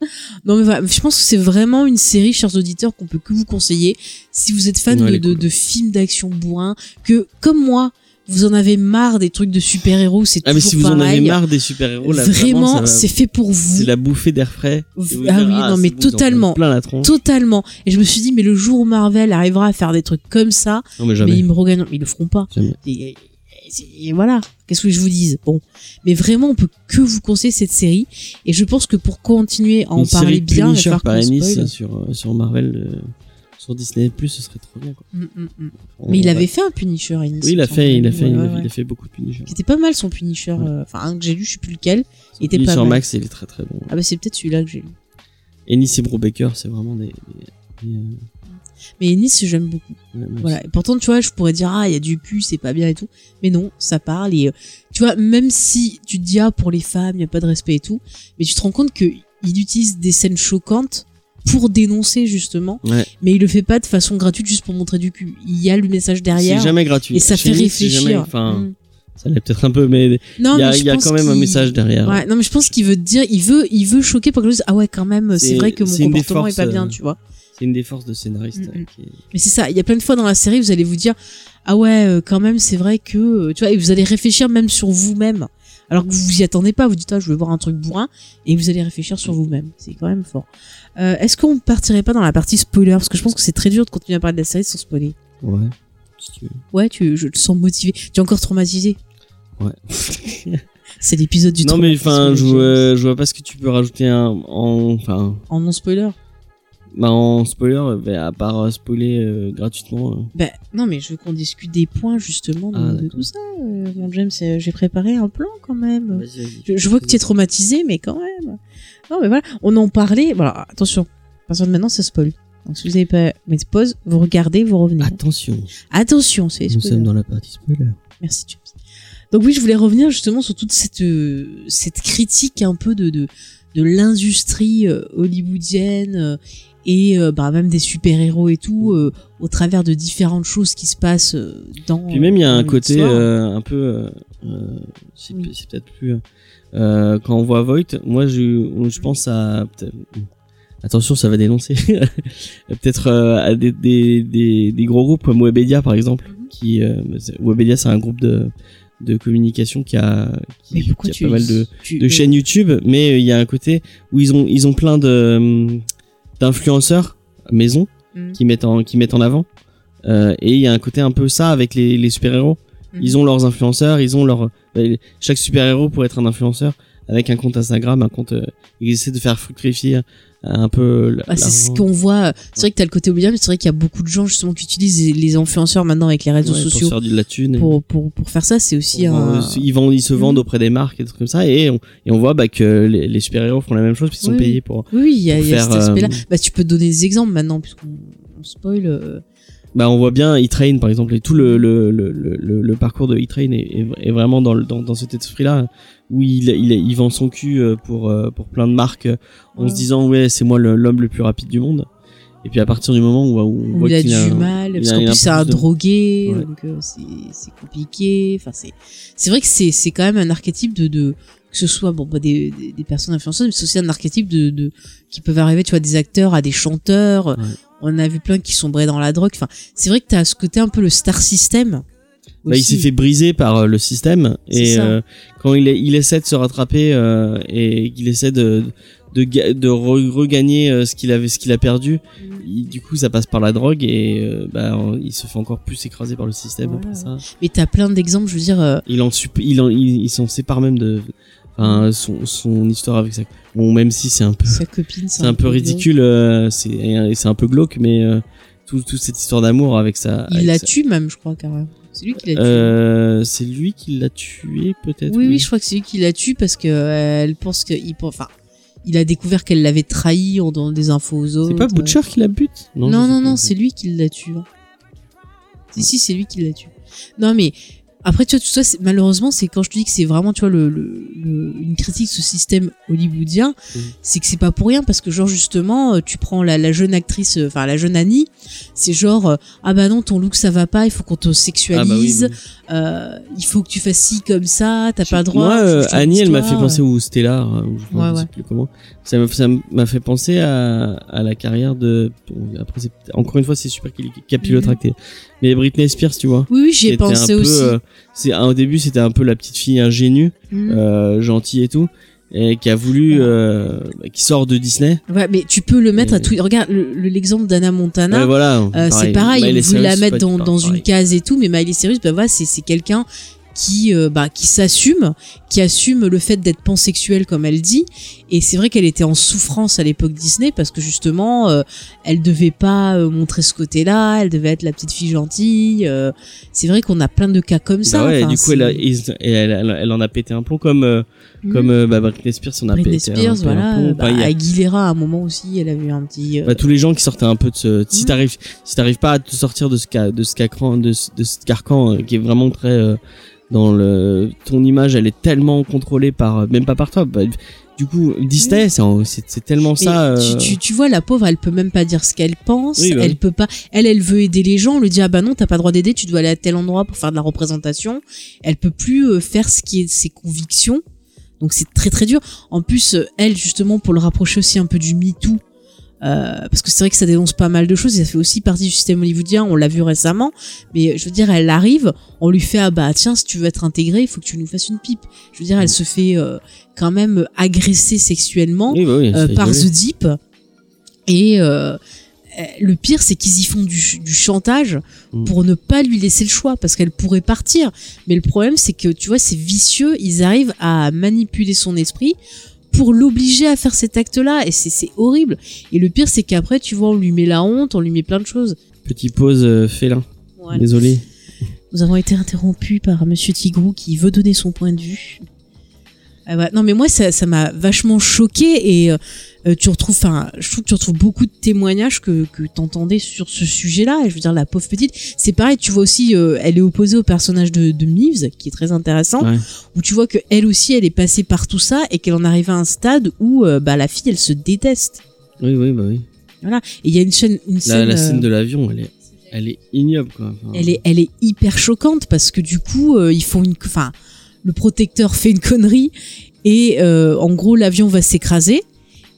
Non mais voilà, je pense que c'est vraiment une série, chers auditeurs, qu'on peut que vous conseiller si vous êtes fan Ouais, de, est de, cool. de films d'action bourrin, que comme moi, vous en avez marre des trucs de super-héros, c'est Ah mais toujours si vous en avez marre des super-héros là, vraiment, va- c'est fait pour vous. c'est la bouffée d'air frais. Ah dire, oui, non, mais bon, totalement. Plein la tronche. Totalement. Et je me suis dit, mais le jour où Marvel arrivera à faire des trucs comme ça, Non mais mais ils me regagnent, ils le feront pas. Jamais. Et, et- voilà, qu'est-ce que je vous dise? Bon, mais vraiment, on peut que vous conseiller cette série. Et je pense que pour continuer à en Une parler série bien, il va Punisher falloir par Ennis sur euh, sur Marvel euh, sur Disney Plus, ce serait trop bien quoi. Mm, mm, mm. On- Mais il avait va- fait un Punisher, Ennis. Oui, il a fait, il a fait, Ouais, il a- ouais, il ouais. a fait beaucoup de Punisher. Qui était pas mal son Punisher. Euh, Enfin, un que j'ai lu, je sais plus lequel. Il était pas Punisher mal. Max, il est très très bon. Ah bah c'est peut-être celui-là que j'ai lu. Ennis et Brubaker, c'est vraiment des. des- des, Mais Ennis, j'aime beaucoup. ouais, Voilà. Et pourtant, tu vois, je pourrais dire, ah, il y a du cul, c'est pas bien et tout. Mais non, ça parle. Et euh, tu vois, même si tu te dis, ah, pour les femmes, il n'y a pas de respect et tout, mais tu te rends compte qu'il utilise des scènes choquantes pour dénoncer, justement. Ouais. Mais il le fait pas de façon gratuite juste pour montrer du cul. Il y a le message C'est derrière. jamais gratuit. Et ça Chez fait c'est réfléchir. Mm. ça l'est peut-être un peu, mais il y a, je y quand même un message derrière. Ouais, non, mais je pense qu'il veut dire, il veut, il veut choquer pour que gens disent, ah ouais, quand même, c'est C'est- vrai que mon c'est comportement est pas bien, euh, tu vois. C'est une des forces de scénariste. Mm, qui Mais c'est ça, il y a plein de fois dans la série, vous allez vous dire, ah ouais, euh, quand même, c'est vrai que, euh, tu vois, et vous allez réfléchir même sur vous-même. Alors que vous vous y attendez pas, vous dites, ah, je vais voir un truc bourrin, et vous allez réfléchir sur vous-même. C'est quand même fort. Euh, Est-ce qu'on partirait pas dans la partie spoiler? Parce que je pense que c'est très dur de continuer à parler de la série sans spoiler. Ouais. si tu veux. Ouais, tu, je te sens motivé. Tu es encore traumatisé Ouais. C'est l'épisode du non mais enfin, je vois, je vois pas ce que tu peux rajouter un, en, enfin, En non-spoiler bah, en spoiler, bah, à part euh, spoiler euh, gratuitement. euh. Ben non, mais je veux qu'on discute des points justement de, Ah, de tout ça. euh, mon James, euh, j'ai préparé un plan quand même. Je, je vois que tu es traumatisé, mais quand même. Non, mais voilà, on en parlait. Voilà, attention. À partir de maintenant, ça spoil. Donc si vous n'avez pas mis de pause, vous regardez, vous revenez. Attention, Attention, c'est nous sommes dans la partie spoiler. Merci James. Donc oui, je voulais revenir justement sur toute cette euh, cette critique un peu de de, de l'industrie euh, hollywoodienne euh, et euh, bah, même des super héros et tout euh, au travers de différentes choses qui se passent euh, dans. Puis même il y a un côté euh, un peu, c'est Oui. peut-être plus euh, quand on voit Voight, moi je, je pense à peut-être- attention ça va dénoncer peut-être euh, à des, des, des, des gros groupes comme Webedia par exemple Mhm. qui euh, Webedia c'est un groupe de de communication qui a qui, a pas mal de tu- de chaînes YouTube, mais il y a un côté où ils ont ils ont plein de hum, d'influenceurs maison Mhm. qui mettent en qui mettent en avant. Euh, et il y a un côté un peu ça avec les, les super héros. Mhm. Ils ont leurs influenceurs, ils ont leur euh, chaque super héros pour être un influenceur avec un compte Instagram, un compte, euh, ils essaient de faire fructifier un peu. la- Ah, c'est ce qu'on voit. C'est vrai que t'as le côté oubliable, mais c'est vrai qu'il y a beaucoup de gens justement qui utilisent les- influenceurs maintenant avec les réseaux Ouais, pour sociaux faire de la thune. pour, pour, pour faire ça. C'est aussi Pour, un. ils vendent, ils se vendent Mhm. auprès des marques et des trucs comme ça, et on, et on voit bah, que les, les super-héros font la même chose, puisqu'ils sont Oui, payés pour. Oui, il y a, y a cet aspect-là. euh, Bah, tu peux donner des exemples maintenant, puisqu'on on spoil. euh, Bah, on voit bien E-Train par exemple, et tout le, le, le, le, le parcours de E-Train est, est, est vraiment dans, le- dans, dans cet esprit-là, où il, il, il vend son cul euh, pour, euh, pour plein de marques, euh, en se disant, ouais, c'est moi l'homme le plus rapide du monde. Et puis à partir du moment où, où on où voit il a du a, mal, parce qu'en plus c'est un de- drogué, Ouais. donc euh, c'est compliqué. Enfin, c'est c'est vrai que c'est c'est quand même un archétype de de que ce soit bon bah, des, des, des personnes influenceuses, mais c'est aussi un archétype de, de qui peuvent arriver, tu vois, des acteurs à des chanteurs. Ouais. On a vu plein qui sombraient dans la drogue. Enfin, c'est vrai que t'as ce côté un peu le star system. Bah, il s'est fait briser par euh, le système et euh, quand il, il essaie de se rattraper euh, et qu'il essaie de de, de re- regagner euh, ce qu'il avait ce qu'il a perdu Mm. il- du coup ça passe par la drogue et euh, bah il se fait encore plus écraser par le système Voilà. après ça Mais t'as plein d'exemples, je veux dire. euh, il en il en il, il s'en sépare même de enfin son son histoire avec ça bon même si c'est un peu sa copine, c'est un peu ridicule euh, c'est c'est un peu glauque mais euh, tout, toute cette histoire d'amour avec sa Il avec la sa- tue même, je crois carrément. C'est lui qui l'a tué. euh, c'est lui qui l'a tué peut-être Oui, oui, je crois que c'est lui qui la tue parce que euh, elle pense qu'il enfin, il a découvert qu'elle l'avait trahi en donnant des infos aux autres. C'est pas Butcher qui la bute? Non, non, non, c'est lui qui la tue. hein. Si, si, c'est lui qui la tue. Non, mais après, tu vois, tout ça, c'est- malheureusement, c'est quand je te dis que c'est vraiment, tu vois, le, le, le- une critique de ce système hollywoodien, Mhm. c'est que c'est pas pour rien parce que, genre, justement, euh, tu prends la, la jeune actrice, euh, enfin, la jeune Annie, c'est genre, euh, ah bah non, ton look ça va pas, il faut qu'on te Ah bah oui, sexualise, euh, il faut que tu fasses ci comme ça, t'as pas le droit. Moi, euh, Annie, elle m'a fait penser au Stella, ou je, Ouais, je sais ouais. plus comment. Ça m'a- fait penser à, à la carrière de. bon, après, encore une fois, c'est super qu'il Mhm. capillotracté. Mais Britney Spears, tu vois. Oui, oui, j'y ai pensé peu, aussi. euh, c'est au début, c'était un peu la petite fille ingénue, Mhm. euh, gentille et tout, et qui a voulu, euh, qui sort de Disney. Ouais, mais tu peux le mettre Et- à tout. Regarde le- le- l'exemple d'Anna Montana. Ouais, voilà. Euh, c'est pareil, on Miley voulait la mettre dans, dans pareil. une case et tout, mais Miley Cyrus, bah voilà, c'est c'est quelqu'un qui euh, bah qui s'assume, qui assume le fait d'être pansexuelle comme elle dit. Et c'est vrai qu'elle était en souffrance à l'époque Disney parce que justement, euh, elle devait pas euh, montrer ce côté-là, elle devait être la petite fille gentille. euh, c'est vrai qu'on a plein de cas comme ça. Bah ouais, enfin, du coup, elle, a- elle, elle, en a pété un plomb comme, Mhm. comme bah, Britney Spears, on a Britney pété Spears, un, voilà. un plomb. bah, a- Aguilera à un moment aussi, elle a eu un petit. bah, tous les gens qui sortaient un peu de ce si Mhm. t'arrives si t'arrives pas à te sortir de ce ca- de ce carcan de ce, de ce carcan qui est vraiment très dans le ton image elle est tellement contrôlée par même pas par toi bah, du coup Disney c'est en- c'est c'est tellement Mais ça tu, euh, tu, tu vois, la pauvre, elle peut même pas dire ce qu'elle pense. Oui, bah elle oui. peut pas. Elle, elle veut aider les gens. On lui dit ah bah non, t'as pas le droit d'aider. Tu dois aller à tel endroit pour faire de la représentation. Elle peut plus euh, faire ce qui est de ses convictions. Donc c'est très très dur. En plus, euh, elle justement pour le rapprocher aussi un peu du MeToo. Euh, parce que c'est vrai que ça dénonce pas mal de choses et ça fait aussi partie du système hollywoodien, on l'a vu récemment, mais je veux dire, elle arrive, on lui fait, ah bah tiens, si tu veux être intégré, il faut que tu nous fasses une pipe. Je veux dire, elle se fait euh, quand même agresser sexuellement oui, bah oui, euh, par. The Deep. Et euh, euh, le pire, c'est qu'ils y font du, du chantage Mm. pour ne pas lui laisser le choix, parce qu'elle pourrait partir. Mais le problème, c'est que tu vois, c'est vicieux. Ils arrivent à manipuler son esprit pour l'obliger à faire cet acte-là. Et c'est horrible. Et le pire, c'est qu'après, tu vois, on lui met la honte, on lui met plein de choses. petit pause euh, félin Voilà. désolé Nous avons été interrompus par Monsieur Tigrou qui veut donner son point de vue. Ah ouais. Non mais moi ça ça m'a vachement choqué et euh, euh, tu retrouves enfin je trouve que tu retrouves beaucoup de témoignages que que t'entendais sur ce sujet-là et je veux dire la pauvre petite c'est pareil tu vois aussi euh, elle est opposée au personnage de de Mives qui est très intéressant Ouais. où tu vois que elle aussi elle est passée par tout ça et qu'elle en arrive à un stade où euh, bah la fille elle se déteste oui oui bah oui voilà et il y a une chaîne une scène la scène de l'avion elle est elle est ignoble quoi Enfin, elle est elle est hyper choquante parce que du coup euh, ils font une enfin le protecteur fait une connerie et euh, en gros l'avion va s'écraser.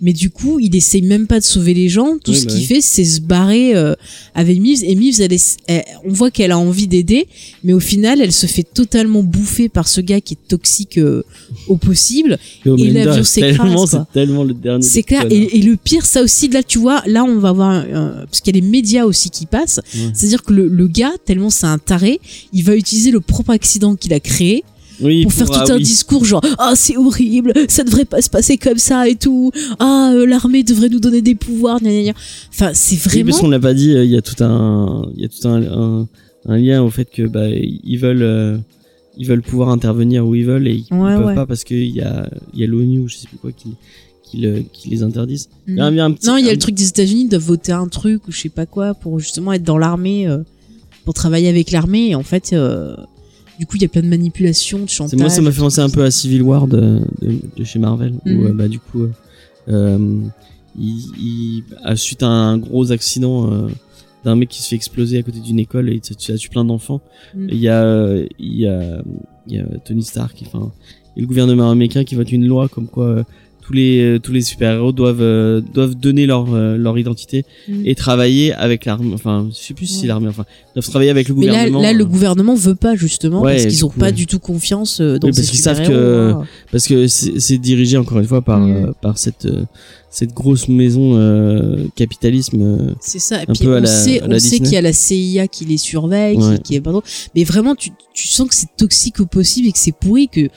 Mais du coup il essaye même pas de sauver les gens. Tout Oui, ce bah qu'il oui. fait c'est se barrer euh, avec Mives. Et Mives elle est- elle- on voit qu'elle a envie d'aider mais au final elle se fait totalement bouffer par ce gars qui est toxique euh, au possible. Et l'avion s'écrase, c'est tellement le dernier c'est des clair. et, et le pire ça aussi là tu vois là on va voir un- un- parce qu'il y a les médias aussi qui passent. Ouais. c'est à dire que le, le gars tellement c'est un taré il va utiliser le propre accident qu'il a créé Oui, pour faire tout ah un oui. discours genre ah c'est horrible ça devrait pas se passer comme ça et tout ah euh, l'armée devrait nous donner des pouvoirs gna, gna, gna. enfin c'est Oui, vraiment parce qu'on l'a pas dit, euh, il y a tout un, il y a tout un, un, un lien au fait que bah ils veulent, euh, ils veulent pouvoir intervenir où ils veulent et ils, Ouais, ils peuvent ouais. pas parce qu'il y a, il y a l'ONU ou je sais plus quoi qui, qui, le, qui les interdisent. Il y a un, il y a un petit, non il y a un- le truc des États-Unis ils doivent voter un truc ou je sais pas quoi pour justement être dans l'armée euh, pour travailler avec l'armée et en fait euh, du coup il y a plein de manipulations de chantage moi, ça m'a fait penser un peu à Civil War de, de, de chez Marvel, où Mhm. euh, bah du coup, euh, euh, il, il, à- suite à un gros accident d'un mec qui se fait exploser à côté d'une école et ça, ça tue plein d'enfants, Mhm. il y a, il y a, il y a Tony Stark, enfin, et le gouvernement américain qui vote une loi comme quoi tous les euh, tous les super héros doivent euh, doivent donner leur euh, leur identité Mhm. et travailler avec l'armée, enfin, je sais plus si Ouais. l'armée, enfin, doivent travailler avec le mais là, gouvernement. là, le euh, gouvernement veut pas justement Ouais, parce qu'ils ont coup, pas ouais. du tout confiance euh, dans Oui, parce ces qu'ils savent que- hein. parce que c'est dirigé encore une fois par Mm. euh, par cette euh, cette grosse maison euh, capitalisme C'est ça. Et puis on la- sait, on sait qu'il y a la CIA qui les surveille, qui- qui, est pardon. Mais vraiment, tu, tu sens que c'est toxique au possible et que c'est pourri que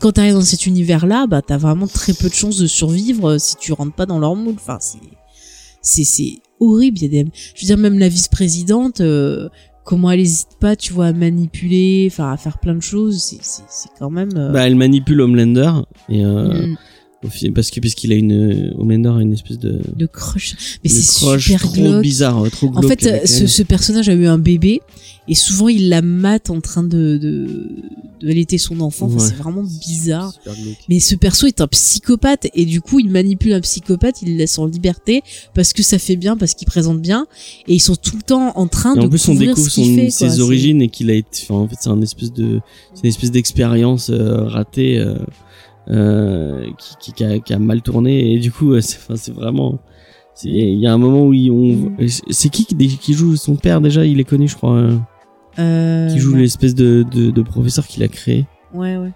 quand t'arrives dans cet univers-là, bah t'as vraiment très peu de chances de survivre euh, si tu rentres pas dans leur moule. Enfin, c'est c'est c'est horrible. Il y a des, je veux dire même la vice-présidente. euh, Comment elle hésite pas, tu vois, à manipuler, enfin à faire plein de choses, c'est c'est quand même. euh, bah, elle manipule Homelander et euh, mm, parce que parce qu'il a une Homelander a une espèce de de crush. Mais c'est super trop glauque. bizarre euh, trop En glauque fait, avec ce, personnage a eu un bébé et souvent il la mate en train de de, de allaiter son enfant. Enfin. C'est vraiment bizarre. Mais ce perso est un psychopathe et du coup il manipule un psychopathe, il le laisse en liberté parce que ça fait bien, parce qu'il présente bien et ils sont tout le temps en train Et de en plus, on découvre son, fait, ses origines et qu'il a été. enfin, en fait, c'est un espèce de, c'est une espèce d'expérience euh, ratée euh, euh, qui, qui, qui a, qui a mal tourné et du coup, c'est, enfin, c'est vraiment. c'est- Il y a un moment où ils ont. C'est qui qui, joue son père déjà? Il est connu, je crois. euh, Euh, qui joue l'espèce de, de, de professeur qu'il a créé. Ouais ouais.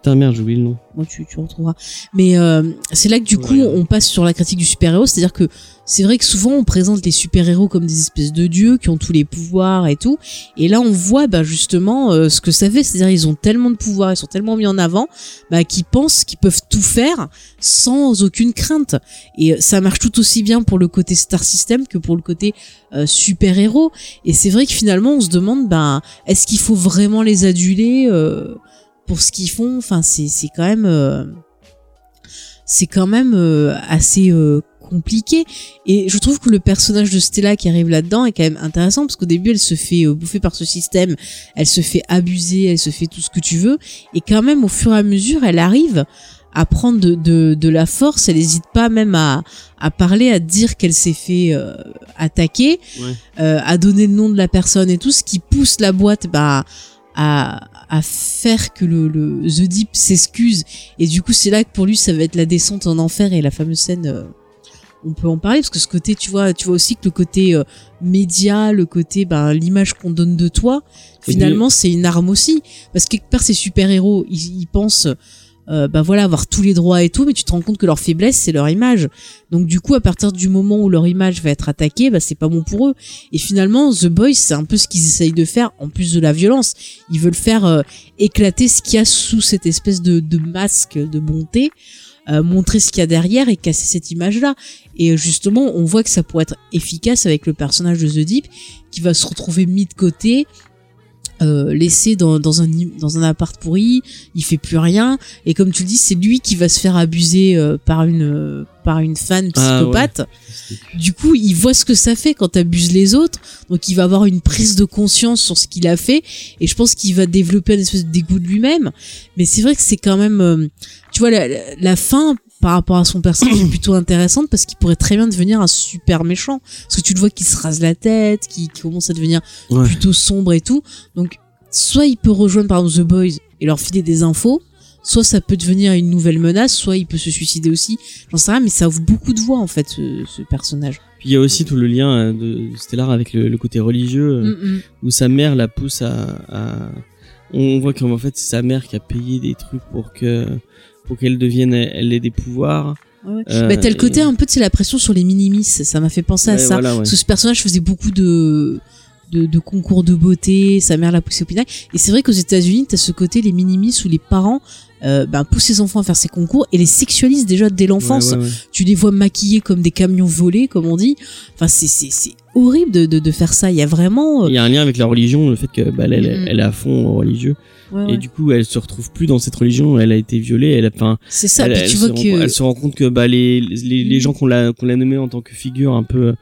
Putain merde, j'ai oublié le nom. Moi, tu, tu retrouveras. Mais euh, c'est là que du coup, Ouais. on passe sur la critique du super-héros. C'est-à-dire que c'est vrai que souvent, on présente les super-héros comme des espèces de dieux qui ont tous les pouvoirs et tout. Et là, on voit bah, justement euh, ce que ça fait. C'est-à-dire ils ont tellement de pouvoirs, ils sont tellement mis en avant, bah, qu'ils pensent qu'ils peuvent tout faire sans aucune crainte. Et euh, ça marche tout aussi bien pour le côté Star System que pour le côté euh, super-héros. Et c'est vrai que finalement, on se demande, bah, est-ce qu'il faut vraiment les aduler euh, pour ce qu'ils font Enfin, c'est c'est quand même euh, c'est quand même euh, assez euh, compliqué. Et je trouve que le personnage de Stella qui arrive là-dedans est quand même intéressant parce qu'au début, elle se fait euh, bouffer par ce système, elle se fait abuser, elle se fait tout ce que tu veux. Et quand même, au fur et à mesure, elle arrive à prendre de, de, de la force. Elle n'hésite pas même à, à parler, à dire qu'elle s'est fait euh, attaquer, Ouais. euh, à donner le nom de la personne et tout, ce qui pousse la boîte bah, à, à faire que le, le The Deep s'excuse. Et du coup, c'est là que pour lui, ça va être la descente en enfer et la fameuse scène. euh, on peut en parler parce que ce côté, tu vois, tu vois aussi que le côté euh, média, le côté, ben, l'image qu'on donne de toi, finalement, c'est une arme aussi. Parce que quelque part, ces super-héros, ils, ils pensent, euh, bah voilà, avoir tous les droits et tout, mais tu te rends compte que leur faiblesse, c'est leur image. Donc du coup, à partir du moment où leur image va être attaquée, bah c'est pas bon pour eux. Et finalement, The Boys, c'est un peu ce qu'ils essayent de faire, en plus de la violence. Ils veulent faire euh, éclater ce qu'il y a sous cette espèce de, de masque de bonté, euh, montrer ce qu'il y a derrière et casser cette image-là. Et justement, on voit que ça pourrait être efficace avec le personnage de The Deep, qui va se retrouver mis de côté, euh, laissé dans, dans, un, dans un appart pourri, il fait plus rien. Et comme tu le dis, c'est lui qui va se faire abuser euh, par une euh, par une fan Ah, psychopathe. Du coup, il voit ce que ça fait quand t'abuses les autres. Donc, il va avoir une prise de conscience sur ce qu'il a fait. Et je pense qu'il va développer une espèce de dégoût de lui-même. Mais c'est vrai que c'est quand même, euh, tu vois, la, la- la fin par rapport à son personnage est plutôt intéressante parce qu'il pourrait très bien devenir un super méchant. Parce que tu le vois qu'il se rase la tête, qu'il qu'il commence à devenir Ouais. plutôt sombre et tout. Donc, soit il peut rejoindre par exemple The Boys et leur filer des infos, soit ça peut devenir une nouvelle menace, soit il peut se suicider aussi. J'en sais rien, mais ça ouvre beaucoup de voix en fait, ce, ce personnage. Puis il y a aussi tout le lien euh, de Stellar avec le, le côté religieux, euh, Mm, mm. où sa mère la pousse à, à... on voit qu'en fait c'est sa mère qui a payé des trucs pour que pour qu'elle devienne elle ait des pouvoirs. Ouais. Euh, bah, t'as le côté et- un peu, c'est la pression sur les minimis. Ça m'a fait penser à ça. voilà, ouais. Parce que ce personnage faisait beaucoup de de, de concours de beauté, sa mère l'a poussé au pinacle. Et c'est vrai qu'aux États-Unis, t'as ce côté les minimis où les parents euh, ben, poussent les enfants à faire ces concours et les sexualisent déjà dès l'enfance. Tu les vois maquillés comme des camions volés, comme on dit. Enfin, c'est horrible de, de de faire ça. Il y a vraiment. euh, Il y a un lien avec la religion, le fait que bah, elle, elle, elle est à fond religieux ouais, ouais. et du coup elle se retrouve plus dans cette religion. Elle a été violée. Elle a, enfin, c'est ça. elle, Puis elle tu se vois rend, que elle se rend compte que bah les les, les Mhm. gens qu'on l'a qu'on l'a nommé en tant que figure un peu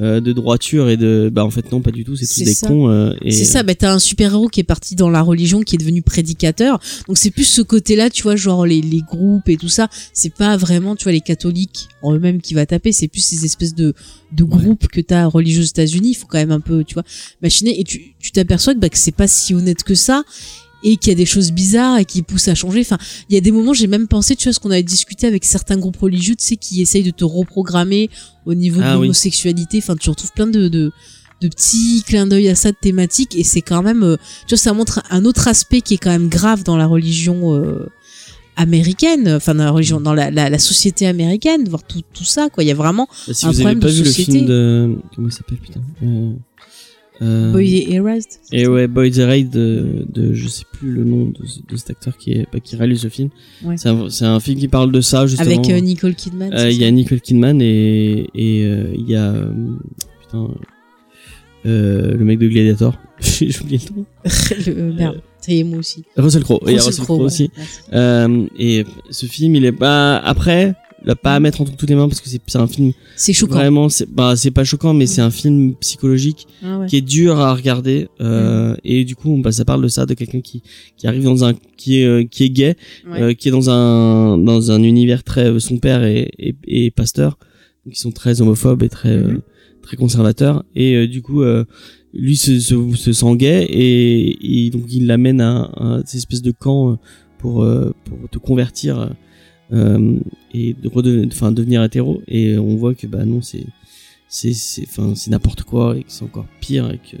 euh, de droiture et de bah en fait non pas du tout c'est tous des ça. cons euh, et C'est ça, bah, t'as un super-héros qui est parti dans la religion, qui est devenu prédicateur. Donc c'est plus ce côté-là, tu vois, genre les, les groupes et tout ça. C'est pas vraiment, tu vois, les catholiques en eux-mêmes qui va taper. C'est plus ces espèces de, de groupes que t'as religieux aux États-Unis. Il faut quand même un peu, tu vois, machiner. Et tu tu t'aperçois que, bah, que c'est pas si honnête que ça. Et qu'il y a des choses bizarres et qui poussent à changer. Enfin, il y a des moments, j'ai même pensé, tu vois, ce qu'on avait discuté avec certains groupes religieux, tu sais, qui essayent de te reprogrammer au niveau Ah de oui. l'homosexualité. Enfin, tu retrouves plein de, de, de petits clins d'œil à ça de thématiques et c'est quand même euh, tu vois ça montre un autre aspect qui est quand même grave dans la religion euh, américaine enfin dans la religion dans la, la, la société américaine voir tout tout ça quoi il y a vraiment Bah, si un vous avez problème pas de vu société. le film de comment il s'appelle putain euh, euh, Boy Erased et ouais Boy the Raid de, de je sais plus le nom de, ce- de cet acteur qui est bah, qui réalise ce film. Ouais. c'est un, un film qui parle de ça justement. Avec euh, Nicole Kidman Euh, il y a Nicole Kidman et et euh, il y a euh, putain euh, le mec de Gladiator. J'ai oublié le nom. Le- merde ça y est moi aussi. Russell Crowe il y a Russell Crowe, ouais. aussi. Euh, et ce film il est pas après là, pas à mettre entre toutes les mains parce que c'est c'est un film c'est choquant vraiment c'est bah c'est pas choquant mais c'est un film psychologique Ah ouais. qui est dur à regarder euh, et du coup bah, ça parle de ça de quelqu'un qui qui arrive dans un qui est euh, qui est gay Ouais. euh, qui est dans un dans un univers très euh, son père est, est, est pasteur ils sont très homophobes et très euh, Mhm. très conservateurs et euh, du coup euh, lui se, se, se sent gay et, et donc il l'amène à, à cette espèce de camp euh, pour euh, pour te convertir euh, et de redevenir enfin devenir hétéro et on voit que bah non c'est c'est c'est enfin c'est n'importe quoi et que c'est encore pire et que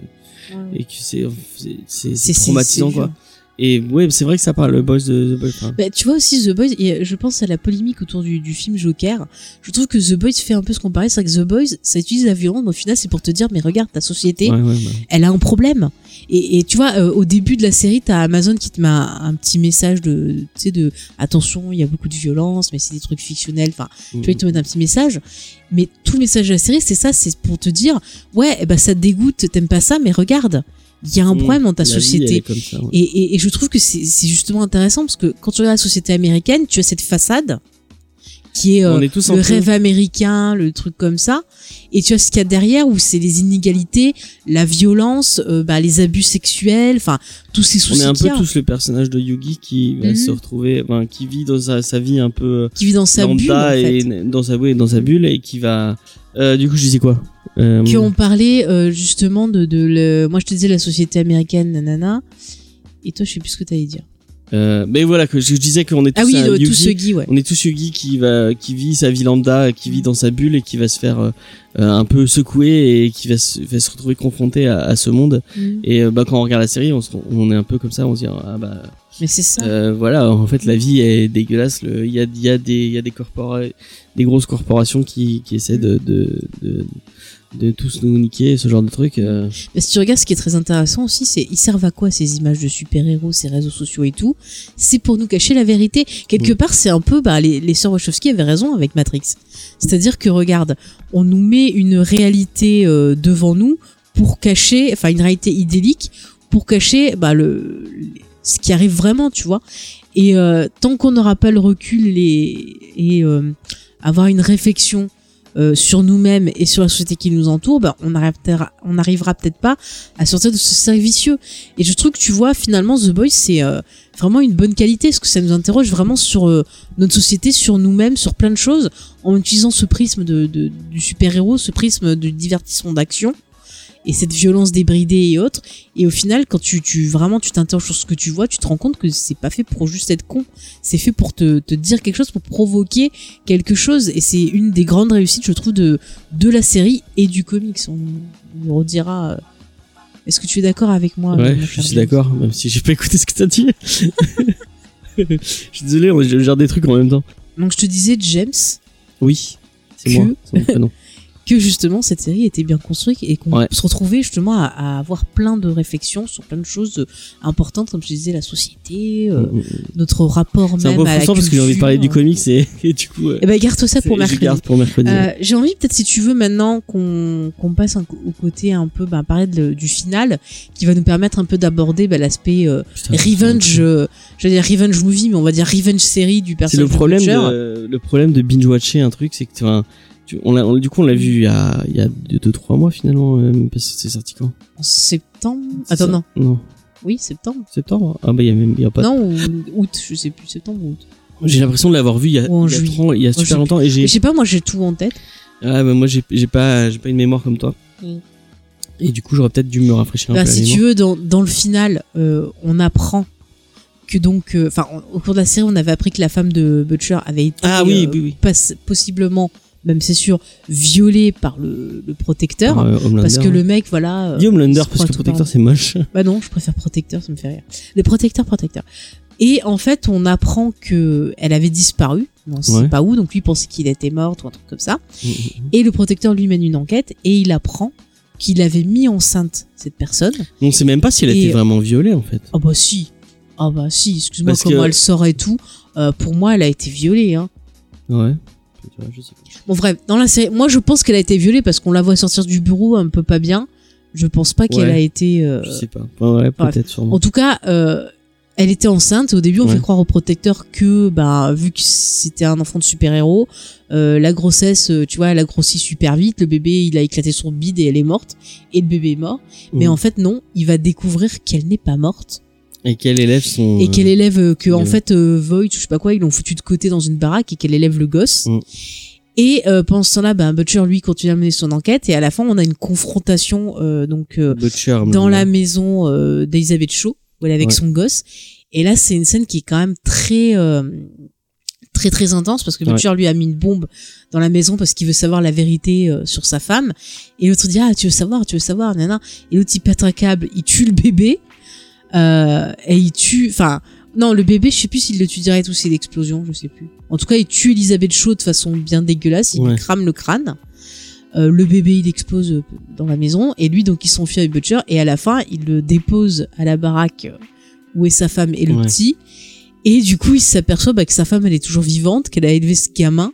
Ouais. et que c'est c'est c'est C'est- c'est traumatisant c'est quoi. Et ouais c'est vrai que ça parle le boss de The Boys Bah, tu vois aussi The Boys, et je pense à la polémique autour du, du film Joker. Je trouve que The Boys fait un peu ce qu'on parlait, c'est que The Boys, ça utilise la violence, mais au final, c'est pour te dire, mais regarde, ta société, ouais, ouais, bah. elle a un problème. Et, et tu vois, euh, au début de la série, t'as Amazon qui te met un, un petit message de, tu sais, de attention, il y a beaucoup de violence, mais c'est des trucs fictionnels. Enfin, tu vois, ils te mettent un petit message. Mais tout le message de la série, c'est ça, c'est pour te dire, ouais, ben, ça te dégoûte, t'aimes pas ça, mais regarde, il y a un Mmh. problème dans ta La société. ça, ouais. Et, et, et je trouve que c'est justement intéressant parce que quand tu regardes la société américaine, tu as cette façade qui est, euh, On est le rêve américain, le truc comme ça. Et tu as ce qu'il y a derrière où c'est les inégalités, la violence, euh, bah, les abus sexuels, enfin tous ces on soucis est un peu a, tous le personnage de Yugi qui va Mhm. se retrouver enfin qui vit dans sa, sa vie un peu qui vit dans sa bulle en fait. et dans sa oui, dans sa bulle et qui va euh, du coup je disais quoi? Euh, Qui ont parlé euh, justement de, de le... moi je te disais la société américaine, nanana. Et toi, je sais plus ce que t'allais dire. euh, mais voilà que je, je disais qu'on est tous Ah oui, le- Yugi. ce Guy, ouais. on est tous Yugi qui va qui vit sa vie lambda qui vit dans sa bulle et qui va se faire euh, un peu secouer et qui va se, va se retrouver confronté à, à ce monde Mm. et bah quand on regarde la série on, se- on est un peu comme ça on se dit ah bah Mais c'est ça. Euh, voilà, en fait, la vie est dégueulasse. Il y a, il y a des, il y a des corpora- des grosses corporations qui, qui essaient de, de, de, de tous nous niquer, ce genre de trucs. euh. Si tu regardes, ce qui est très intéressant aussi, c'est ils servent à quoi ces images de super-héros, ces réseaux sociaux et tout? C'est pour nous cacher la vérité. Quelque part, c'est un peu, bah, les, les sœurs Wachowski avaient raison avec Matrix. C'est-à-dire que regarde, on nous met une réalité euh, devant nous pour cacher, enfin une réalité idyllique pour cacher bah, le ce qui arrive vraiment, tu vois? Et euh, tant qu'on n'aura pas le recul et, et euh, avoir une réflexion euh, sur nous-mêmes et sur la société qui nous entoure, bah, on arrivera, on arrivera peut-être pas à sortir de ce cercle vicieux. Et je trouve que tu vois, finalement, The Boys, c'est euh, vraiment une bonne qualité, parce que ça nous interroge vraiment sur euh, notre société, sur nous-mêmes, sur plein de choses, en utilisant ce prisme de, du super-héros, ce prisme de divertissement d'action et cette violence débridée et autres. Et au final, quand tu, tu vraiment tu t'interroges sur ce que tu vois, tu te rends compte que c'est pas fait pour juste être con. C'est fait pour te, te dire quelque chose, pour provoquer quelque chose. Et c'est une des grandes réussites, je trouve, de, de la série et du comics. On, on le redira. euh. Est-ce que tu es d'accord avec moi ouais, je suis d'accord, même si j'ai pas écouté ce que t'as dit. je suis désolé, je gère des trucs en même temps. Donc je te disais, James, Oui, c'est moi, c'est mon prénom. que justement cette série était bien construite et qu'on Ouais. se retrouvait justement à, à avoir plein de réflexions sur plein de choses euh, importantes, comme je disais, la société, euh, Mm, mm. notre rapport C'est un même peu à la parce que j'ai envie de parler du comics et, et du coup. euh, Eh ben garde ça pour c'est- je mercredi. Euh, J'ai envie peut-être si tu veux maintenant qu'on qu'on passe un au côté un peu bah, parler de- du final qui va nous permettre un peu d'aborder bah, l'aspect revenge euh, j'allais dire revenge movie mais on va dire revenge série du C'est personnage le problème de le problème de binge watcher un truc, c'est que tu, on l'a, on- du coup on l'a vu il y a il y a deux, deux, trois mois finalement euh, parce que c'est sorti quand? En septembre attends ça? non. Non. Oui septembre. Septembre ah bah il y a même il y a pas non ou août je sais plus septembre ou août. J'ai l'impression de l'avoir vu il y a, il y a, il y super j'ai- longtemps et je sais pas moi j'ai tout en tête. Ah bah moi j'ai j'ai pas j'ai pas une mémoire comme toi. Mm. et du coup j'aurais peut-être dû me rafraîchir un Bah, peu la si tu veux, dans, dans le final, euh, on apprend que donc, euh, enfin, au cours de la série, on avait appris que la femme de Butcher avait été Ah oui, euh, oui, oui. pas- possiblement, même c'est sûr, violée par le, le protecteur. Euh, parce que le mec, voilà. euh, Dis Homelander il se parce que tout protecteur c'est moche Bah non, je préfère protecteur, ça me fait rire. Les protecteurs, protecteurs. Et en fait, on apprend que elle avait disparu. On sait Ouais. pas où, donc lui pensait qu'il était mort ou un truc comme ça. Mm, mm, Et le protecteur lui mène une enquête et il apprend qu'il avait mis enceinte cette personne. on sait même pas si elle a été vraiment violée en fait Ah bah si. Ah bah si, excuse-moi comment que- elle sort et tout. Euh, pour moi, elle a été violée. Hein. ouais je sais pas Bon bref, dans la série, moi je pense qu'elle a été violée parce qu'on la voit sortir du bureau un peu pas bien. Je pense pas qu'elle Ouais. a été. euh, je sais pas Enfin, ouais bref. peut-être sûrement En tout cas, euh, elle était enceinte. Au début, on Ouais. fait croire au protecteur que, bah, vu que c'était un enfant de super-héros, euh, la grossesse, tu vois, elle a grossi super vite. Le bébé, il a éclaté son bide et elle est morte. Et le bébé est mort. Mais Mm. en fait, non, il va découvrir qu'elle n'est pas morte. Et quel élève son et qu'elle élève euh, que en fait euh, Voight ou je sais pas quoi ils l'ont foutu de côté dans une baraque et qu'elle élève le gosse Mm. et euh, pendant ce temps-là ben Butcher lui continue à mener son enquête et à la fin on a une confrontation euh, donc euh, Butcher dans la maison euh, d'Elizabeth Shaw où elle est avec Ouais. son gosse et là c'est une scène qui est quand même très euh, très très intense parce que Ouais. Butcher lui a mis une bombe dans la maison parce qu'il veut savoir la vérité euh, sur sa femme et l'autre dit ah tu veux savoir tu veux savoir nana et l'autre il pète un câble il tue le bébé euh, et il tue enfin non le bébé je sais plus s'il le tue direct ou c'est l'explosion je sais plus. En tout cas il tue Elisabeth Shaw de façon bien dégueulasse il lui crame le crâne. Euh, le bébé il explose euh, dans la maison et lui donc il s'enfuit avec Butcher et à la fin il le dépose à la baraque euh, où est sa femme et le Ouais. petit. Et du coup il s'aperçoit bah, que sa femme elle est toujours vivante qu'elle a élevé ce gamin.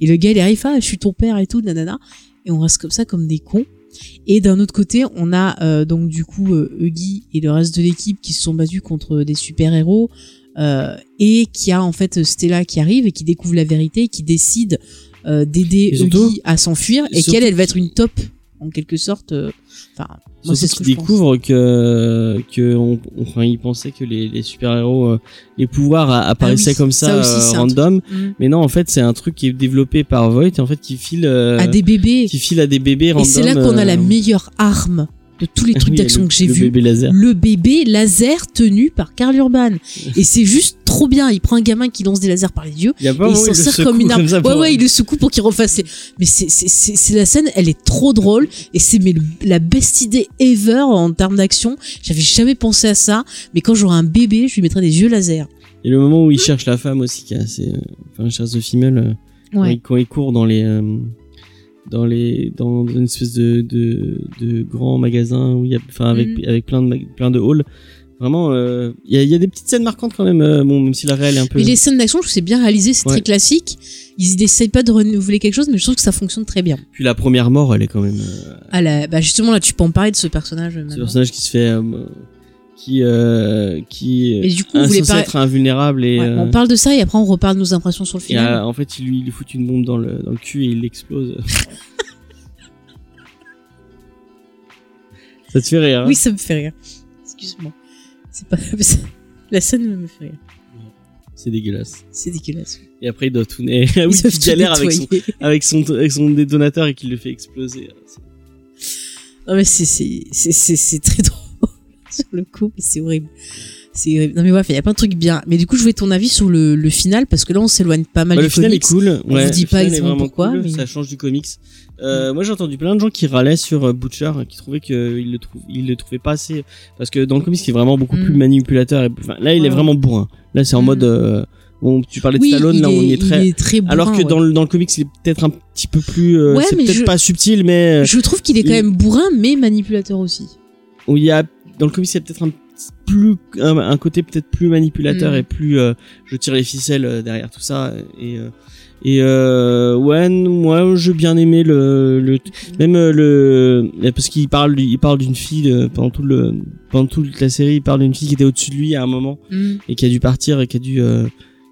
Et le gars il arrive ah je suis ton père et tout nanana et on reste comme ça comme des cons et d'un autre côté on a euh, donc du coup euh, Huggy et le reste de l'équipe qui se sont battus contre des super héros euh, et qui a en fait Stella qui arrive et qui découvre la vérité et qui décide euh, d'aider Huggy à s'enfuir et qu'elle elle va être une top en quelque sorte enfin Surtout que qu'il je pense. découvre que que on, enfin il pensait que les, les super héros les pouvoirs apparaissaient Ah oui, comme ça, ça aussi, euh, random Mm. mais non en fait c'est un truc qui est développé par Voight et en fait qui file euh, à des bébés qui file à des bébés et random c'est là qu'on a la euh, meilleure arme de tous les trucs oui, d'action que j'ai le vu bébé laser. Le bébé laser tenu par Karl Urban. Et c'est juste trop bien. Il prend un gamin qui lance des lasers par les yeux il et il s'en sert comme une arme. ouais ouais il le secoue pour qu'il refasse ses- mais c'est c'est c'est c'est la scène elle est trop drôle. Et c'est la best idée ever en termes d'action. J'avais jamais pensé à ça. Mais quand j'aurai un bébé je lui mettrai des yeux laser. Et le moment où il cherche la femme aussi qui est assez enfin cherche the female euh, quand, ouais il, quand il court dans les euh, dans les dans une espèce de de, de grand magasin où il y a enfin avec Mhm. avec plein de plein de halls vraiment euh, il y a il y a des petites scènes marquantes quand même euh, bon même si la réelle est un peu mais les scènes d'action je trouve c'est bien réalisé c'est Ouais. très classique ils n'essayent pas de renouveler quelque chose mais je trouve que ça fonctionne très bien puis la première mort elle est quand même euh, ah là, bah justement là tu peux en parler de ce personnage ce personnage qui se fait qui euh, qui Et du coup, vous pas- être invulnérable et, Ouais, euh, on parle de ça et après on reparle de nos impressions sur le final. euh, en fait il lui il fout une bombe dans le dans le cul et il l'explose. Ça te fait rire hein? Oui ça me fait rire. Excuse-moi. C'est pas la scène me fait rire. C'est dégueulasse. C'est dégueulasse et après il doit tout net ah oui il galère avec son avec son avec son détonateur et qu'il le fait exploser. Non mais c'est très drôle sur le coup, mais c'est horrible. C'est horrible. Non mais bref, il y a plein de trucs bien. Mais du coup, je voulais ton avis sur le, le final parce que là, on s'éloigne pas mal Bah, du le final comics. est cool. On ouais, vous dit le pas final exactement pourquoi, cool, mais- Ça change du comics. Euh, Moi, j'ai entendu plein de gens qui râlaient sur euh, Butcher, qui trouvaient qu'il le, il le trouvait pas assez. Parce que dans le comics, il est vraiment beaucoup Mm. plus manipulateur. Et, enfin, là, il est vraiment bourrin. Là, c'est en Mm. mode. euh, Bon, tu parlais de oui, Stallone, là, on y est, très. il est très Alors bourrin, que ouais. dans le dans le comics, il est peut-être un petit peu plus. euh, Ouais, c'est peut-être je- pas subtil, mais Je trouve qu'il est quand même bourrin, mais manipulateur aussi. où il y a dans le comics, il y a peut-être un plus un, un côté peut-être plus manipulateur Mm. et plus euh, je tire les ficelles euh, derrière tout ça et euh, et euh, ouais moi j'ai bien aimé le, le même euh, le parce qu'il parle il parle d'une fille pendant tout le pendant toute la série il parle d'une fille qui était au-dessus de lui à un moment Mm. et qui a dû partir et qui a dû euh,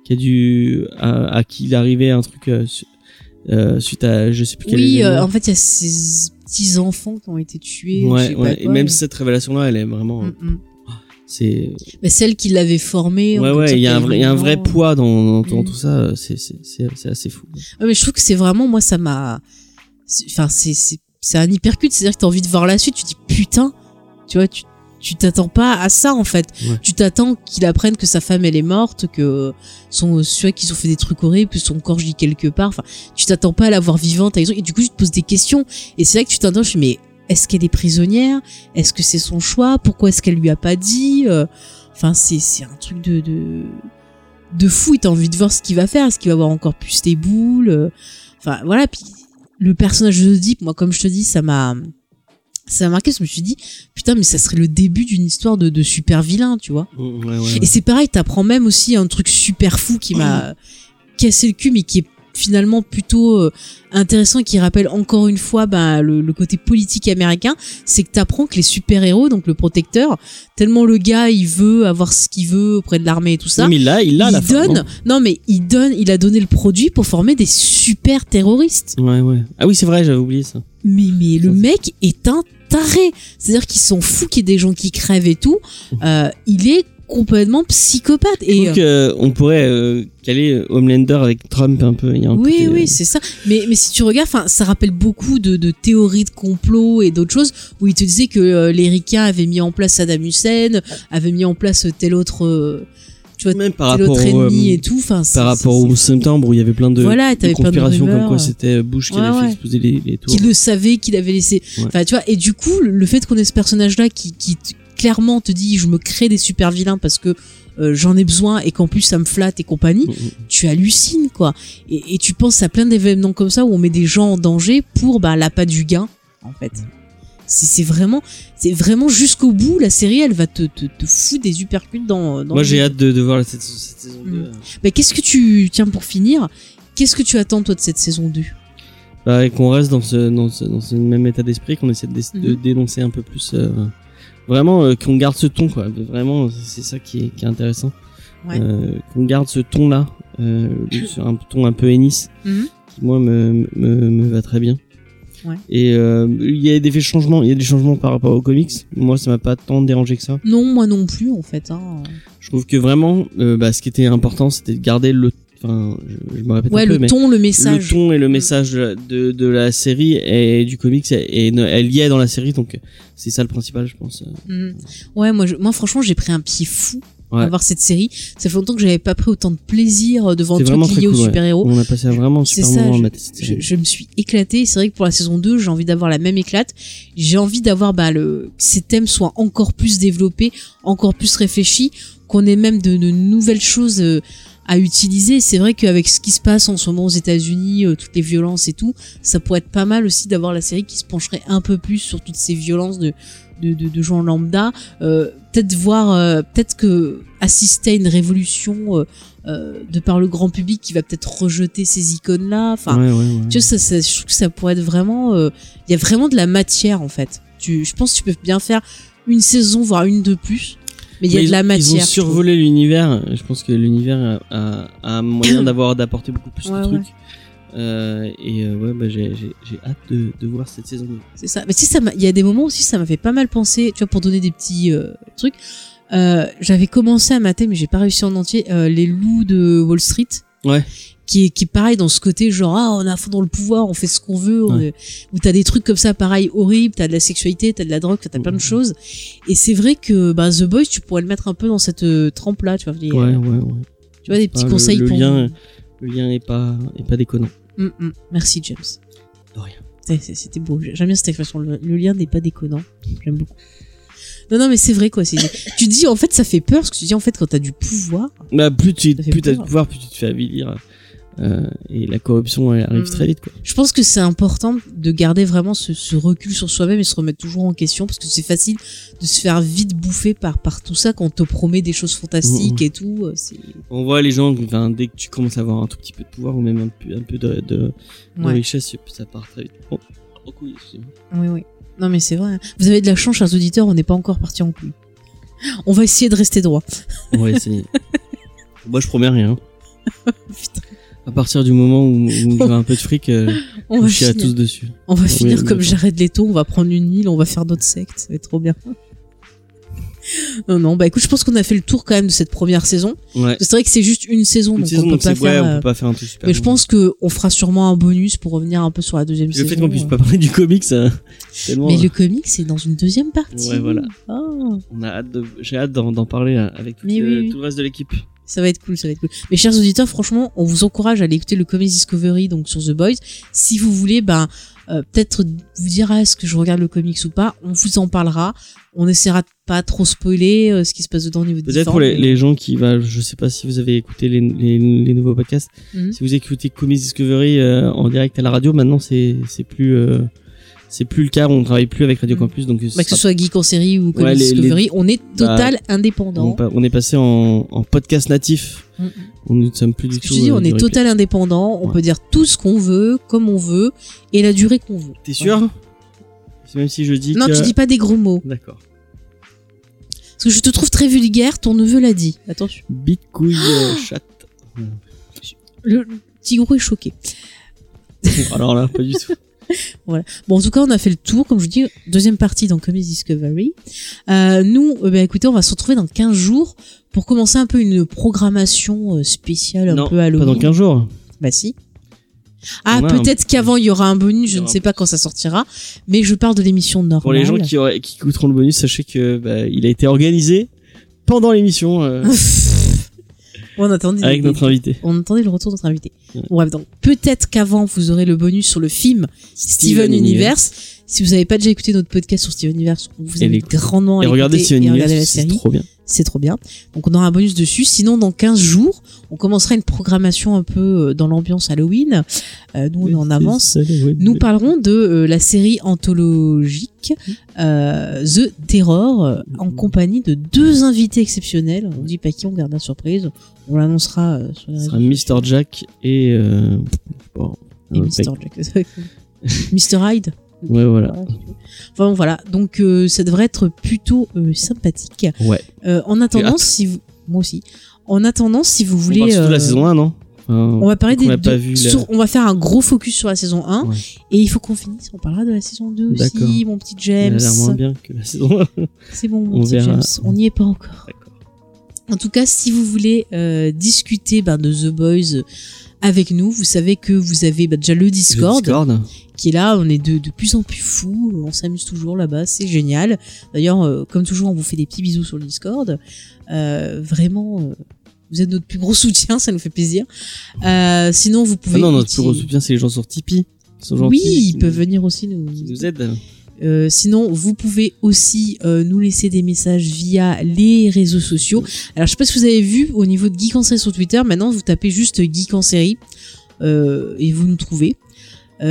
qui a dû à, à qui il arrivait un truc euh, su- suite à je sais plus quel Oui, euh, en fait, il y a ces petits enfants qui ont été tués. ouais, pas et quoi, même et- cette révélation là elle est vraiment Mm, mm. c'est Mais celle qui l'avait formé. ouais ouais il y a un vrai il y a un vrai poids dans, dans, dans Mm. tout ça c'est c'est c'est c'est assez fou Ouais, mais je trouve que c'est vraiment, moi, ça m'a. c'est- Enfin, c'est c'est c'est un hypercute, c'est-à-dire que t'as envie de voir la suite. Tu dis putain, tu vois, tu tu t'attends pas à ça en fait. Ouais. Tu t'attends qu'il apprenne que sa femme elle est morte, que son ceux qu'ils ont fait des trucs horribles, que son corps gît quelque part. Enfin, tu t'attends pas à la voir vivante et du coup tu te poses des questions. Et c'est là que tu t'attends, je fais, mais est-ce qu'elle est prisonnière? Est-ce que c'est son choix? Pourquoi est-ce qu'elle lui a pas dit? Euh, Enfin, c'est c'est un truc de de de fou. Et t'as envie de voir ce qu'il va faire. Est-ce qu'il va avoir encore plus tes boules? Euh, Enfin voilà. Puis le personnage de Deep, moi comme je te dis, ça m'a ça m'a marqué. parce que Je me suis dit putain, mais ça serait le début d'une histoire de, de super vilain, tu vois. Ouais, ouais, Et c'est pareil, t'apprends même aussi un truc super fou qui m'a cassé le cul, mais qui est finalement plutôt euh, intéressant et qui rappelle encore une fois ben, le, le côté politique américain, c'est que t'apprends que les super-héros, donc le protecteur, tellement le gars il veut avoir ce qu'il veut auprès de l'armée et tout ça, Non, mais il l'a il l'a la il donne, non? Mais il donne, il a donné le produit pour former des super terroristes. ouais ouais ah oui c'est vrai j'avais oublié ça Mais, mais le mec est un taré. C'est-à-dire qu'ils s'en fout qu'il y ait des gens qui crèvent et tout. Euh, il est complètement psychopathe. Et trouve que on pourrait euh, caler euh, Homelander avec Trump un peu il y a un oui, côté, oui, euh, c'est ça. Mais, mais si tu regardes, ça rappelle beaucoup de, de théories de complot et d'autres choses où il te disait que euh, les ricains avaient mis en place Saddam Hussein, avaient mis en place tel autre, euh, tu vois, même par tel rapport au, ennemi euh, et tout. Enfin, par rapport au septembre où il y avait plein de, Voilà, de t'avais plein de conspirations comme quoi euh. c'était Bush qui Ouais, avait fait exploser les, les tours. qu'il le savait, qu'il avait laissé. Ouais. Enfin, tu vois. Et du coup, le- fait qu'on ait ce personnage-là qui, qui clairement te dit, je me crée des super vilains parce que euh, j'en ai besoin et qu'en plus ça me flatte et compagnie, Mm, mm. tu hallucines quoi. Et, et tu penses à plein d'événements comme ça où on met des gens en danger pour bah, l'appât du gain, en fait. C'est c'est vraiment, c'est vraiment jusqu'au bout. La série, elle va te, te, te foutre des uppercuts dans. dans Moi j'ai hâte de, de voir cette, cette saison Mm. 2. Mais qu'est-ce que tu tiens pour finir Qu'est-ce que tu attends toi de cette saison 2 Bah, qu'on reste dans ce, dans ce, dans ce même état d'esprit, qu'on essaie de, Mhm. dénoncer un peu plus. euh, vraiment, euh, qu'on garde ce ton, quoi. Vraiment, c'est ça qui est, qui est intéressant. Ouais. Euh, qu'on garde ce ton-là, euh, sur un ton un peu Ennis, Mhm. qui moi me, me, me va très bien. Ouais. Et euh, il y a des changements, il y a des changements par rapport aux comics. Moi, ça m'a pas tant dérangé que ça. Non, moi non plus en fait. Hein. Je trouve que vraiment, euh, bah, ce qui était important, c'était de garder le. Enfin, je, je me répète Ouais, un peu, le mais ton, le message. le ton et le message de la, de, la série et du comics est, est, est lié dans la série, donc c'est ça le principal, je pense. Mhm. Ouais, moi, je- moi franchement, j'ai pris un pied fou Ouais. à voir cette série. Ça fait longtemps que j'avais pas pris autant de plaisir devant un truc vraiment très lié cool. aux ouais. super-héros. On a passé un vraiment. C'est super moment à je- Je, je me suis éclatée. C'est vrai que pour la saison 2, j'ai envie d'avoir la même éclate. J'ai envie d'avoir bah, le, que ces thèmes soient encore plus développés, encore plus réfléchis, qu'on ait même de, de nouvelles choses euh, à utiliser. C'est vrai qu'avec ce qui se passe en ce moment aux États-Unis, euh, toutes les violences et tout, ça pourrait être pas mal aussi d'avoir la série qui se pencherait un peu plus sur toutes ces violences de de, de, de gens lambda. Euh, peut-être voir, euh, peut-être que assister à une révolution euh, euh, de par le grand public qui va peut-être rejeter ces icônes-là. Enfin, ouais, ouais, ouais. tu vois, ça, ça, je trouve que ça pourrait être vraiment. euh, Il y a vraiment de la matière en fait. Tu, je pense que tu peux bien faire une saison, voire une de plus. Mais il y a de la matière. Ils ont survolé l'univers. Je pense que l'univers a, a, a moyen d'avoir d'apporter beaucoup plus Ouais, de ouais. trucs. Euh, et euh, ouais, bah, j'ai hâte de, de voir cette saison 2. C'est ça. Mais si ça, il y a des moments aussi, ça m'a fait pas mal penser. Tu vois, pour donner des petits euh, trucs. J'avais commencé à mater, mais j'ai pas réussi en entier. les loups de Wall Street. Ouais. Qui est, qui pareil dans ce côté genre ah on a fond dans le pouvoir on fait ce qu'on veut Ouais. où t'as des trucs comme ça pareil horribles t'as de la sexualité t'as de la drogue t'as plein de choses et c'est vrai que bah The Boys tu pourrais le mettre un peu dans cette euh, trempe là tu vois les- Ouais, ouais, ouais. tu vois des petits Ah, conseils le pour lien- Le lien est pas, est pas déconnant. Mm, mm. merci James De rien. C'était beau. J'aime bien cette expression. Le, le lien n'est pas déconnant. J'aime beaucoup. Non, non, mais c'est vrai quoi. Tu dis en fait, ça fait peur parce que tu dis en fait quand t'as du pouvoir. Bah, plus tu fait plus de pouvoir, plus tu te fais avilir. Euh, et la corruption elle arrive Mm. très vite quoi. Je pense que c'est important de garder vraiment ce, ce recul sur soi-même et se remettre toujours en question parce que c'est facile de se faire vite bouffer par par tout ça quand on te promet des choses fantastiques Mhm. et tout. euh, On voit les gens, enfin, dès que tu commences à avoir un tout petit peu de pouvoir ou même un peu, un peu de, de, de ouais. richesse, ça part très vite. Oh, oh couille, excusez-moi. Oui, oui. Non, mais c'est vrai. Vous avez de la chance, chers auditeurs, on n'est pas encore parti en couille. On va essayer de rester droit. On va essayer. Moi, je promets rien. Putain. À partir du moment où, où j'ai un peu de fric, euh, On va chie à finir, tous dessus. on va finir oui, comme d'accord. Jared Leto, on va prendre une île, on va faire notre secte, ça va être trop bien. non, non, bah écoute, je pense qu'on a fait le tour quand même de cette première saison. Ouais. C'est vrai que c'est juste une saison, Une donc saison, on peut donc pas ouais, faire. on euh, peut pas faire un truc super. Mais je pense que on fera sûrement un bonus pour revenir un peu sur la deuxième le saison. fait qu'on puisse euh. pas parler du comics, ça, tellement. Mais le comic, c'est dans une deuxième partie. Ouais, voilà. Oh, On a hâte de, j'ai hâte d'en, parler euh, avec le, oui. tout le reste de l'équipe. Ça va être cool, ça va être cool. Mais chers auditeurs, franchement, on vous encourage à aller écouter le Comics Discovery donc sur The Boys. Si vous voulez, ben euh, peut-être vous dire ah, est-ce que je regarde le comics ou pas? On vous en parlera. On essaiera de pas trop spoiler euh, ce qui se passe dedans au niveau des Peut-être pour les, les gens qui va, je sais pas si vous avez écouté les, les, les nouveaux podcasts. Mhm. Si vous écoutez Comics Discovery euh, en direct à la radio, maintenant c'est, c'est plus, c'est plus le cas. On travaille plus avec Radio Mhm. Campus, donc Bah, que ce soit Geek en série ou Comics Ouais, les- Discovery, on est total on, indépendant. on est passé en, en podcast natif. Mhm. On ne sommes plus du tout. je dis, euh, on est total indépendant. On Ouais. peut dire tout ce qu'on veut, comme on veut, et la durée qu'on veut. T'es sûr C'est Même si je dis Non, que... tu dis pas des gros mots. D'accord. Parce que je te trouve très vulgaire, ton neveu l'a dit. Attention. Bite couille euh, chatte. Le petit gros est choqué. Alors là, pas du tout. Bon, en tout cas, on a fait le tour, comme je vous dis, deuxième partie dans Comics Discovery. Euh, nous, euh, bah, écoutez, on va se retrouver dans 15 jours pour commencer un peu une programmation euh, spéciale, un non, peu pas Halloween. dans 15 jours. Bah si. Ah, un- peut-être qu'avant il y aura un bonus, je ne sais pas quand ça sortira, mais je parle de l'émission normale. Pour les gens qui, auraient, qui écouteront le bonus, sachez que bah, il a été organisé pendant l'émission euh, on attendait avec des- notre invité. on attendait le retour de notre invité. Bref, donc peut-être qu'avant vous aurez le bonus sur le film Steven, Universe. Si vous n'avez pas déjà écouté notre podcast sur Steven Universe, on vous invite grandement à Et regardez Steven et regarder la Universe, c'est série. trop bien. C'est trop bien. Donc on aura un bonus dessus. Sinon, dans 15 jours, on commencera une programmation un peu euh, dans l'ambiance Halloween. Euh, nous, on est en avance. Nous parlerons de euh, la série anthologique euh, The Terror en compagnie de deux invités exceptionnels. On dit pas qui, on garde la surprise. On l'annoncera sur les Ce sera Mr. Jack et. Bon, et Mr. Jack. Mr. Hyde. Ouais, voilà. Enfin voilà. Donc euh, ça devrait être plutôt euh, sympathique. Ouais. Euh, en attendant, si vous, moi aussi. En attendant, si vous On voulez, parle surtout de la euh, saison 1, non? On va parler des a vu sur- on va faire un gros focus sur la saison 1 Ouais. et il faut qu'on finisse. On parlera de la saison 2 D'accord. aussi, mon petit James. a l'air moins bien que la saison 1. C'est bon, mon On petit verra. James. On n'y est pas encore. D'accord. En tout cas, si vous voulez euh, discuter ben, de The Boys avec nous, vous savez que vous avez ben, déjà le Discord, Le Discord. qui est là. On est de, de plus en plus fous. On s'amuse toujours là-bas. C'est génial. D'ailleurs, euh, comme toujours, on vous fait des petits bisous sur le Discord. Euh, vraiment, euh, vous êtes notre plus gros soutien. Ça nous fait plaisir. Sinon, vous Ah pouvez. non, notre plus gros soutien, c'est les gens sur Tipeee. Sont Oui, ils peuvent venir aussi nous, qui nous aident. Euh, sinon, vous pouvez aussi euh, nous laisser des messages via les réseaux sociaux. Alors, je sais pas si vous avez vu au niveau de Geek en série sur Twitter. Maintenant, vous tapez juste Geek en série euh, et vous nous trouvez.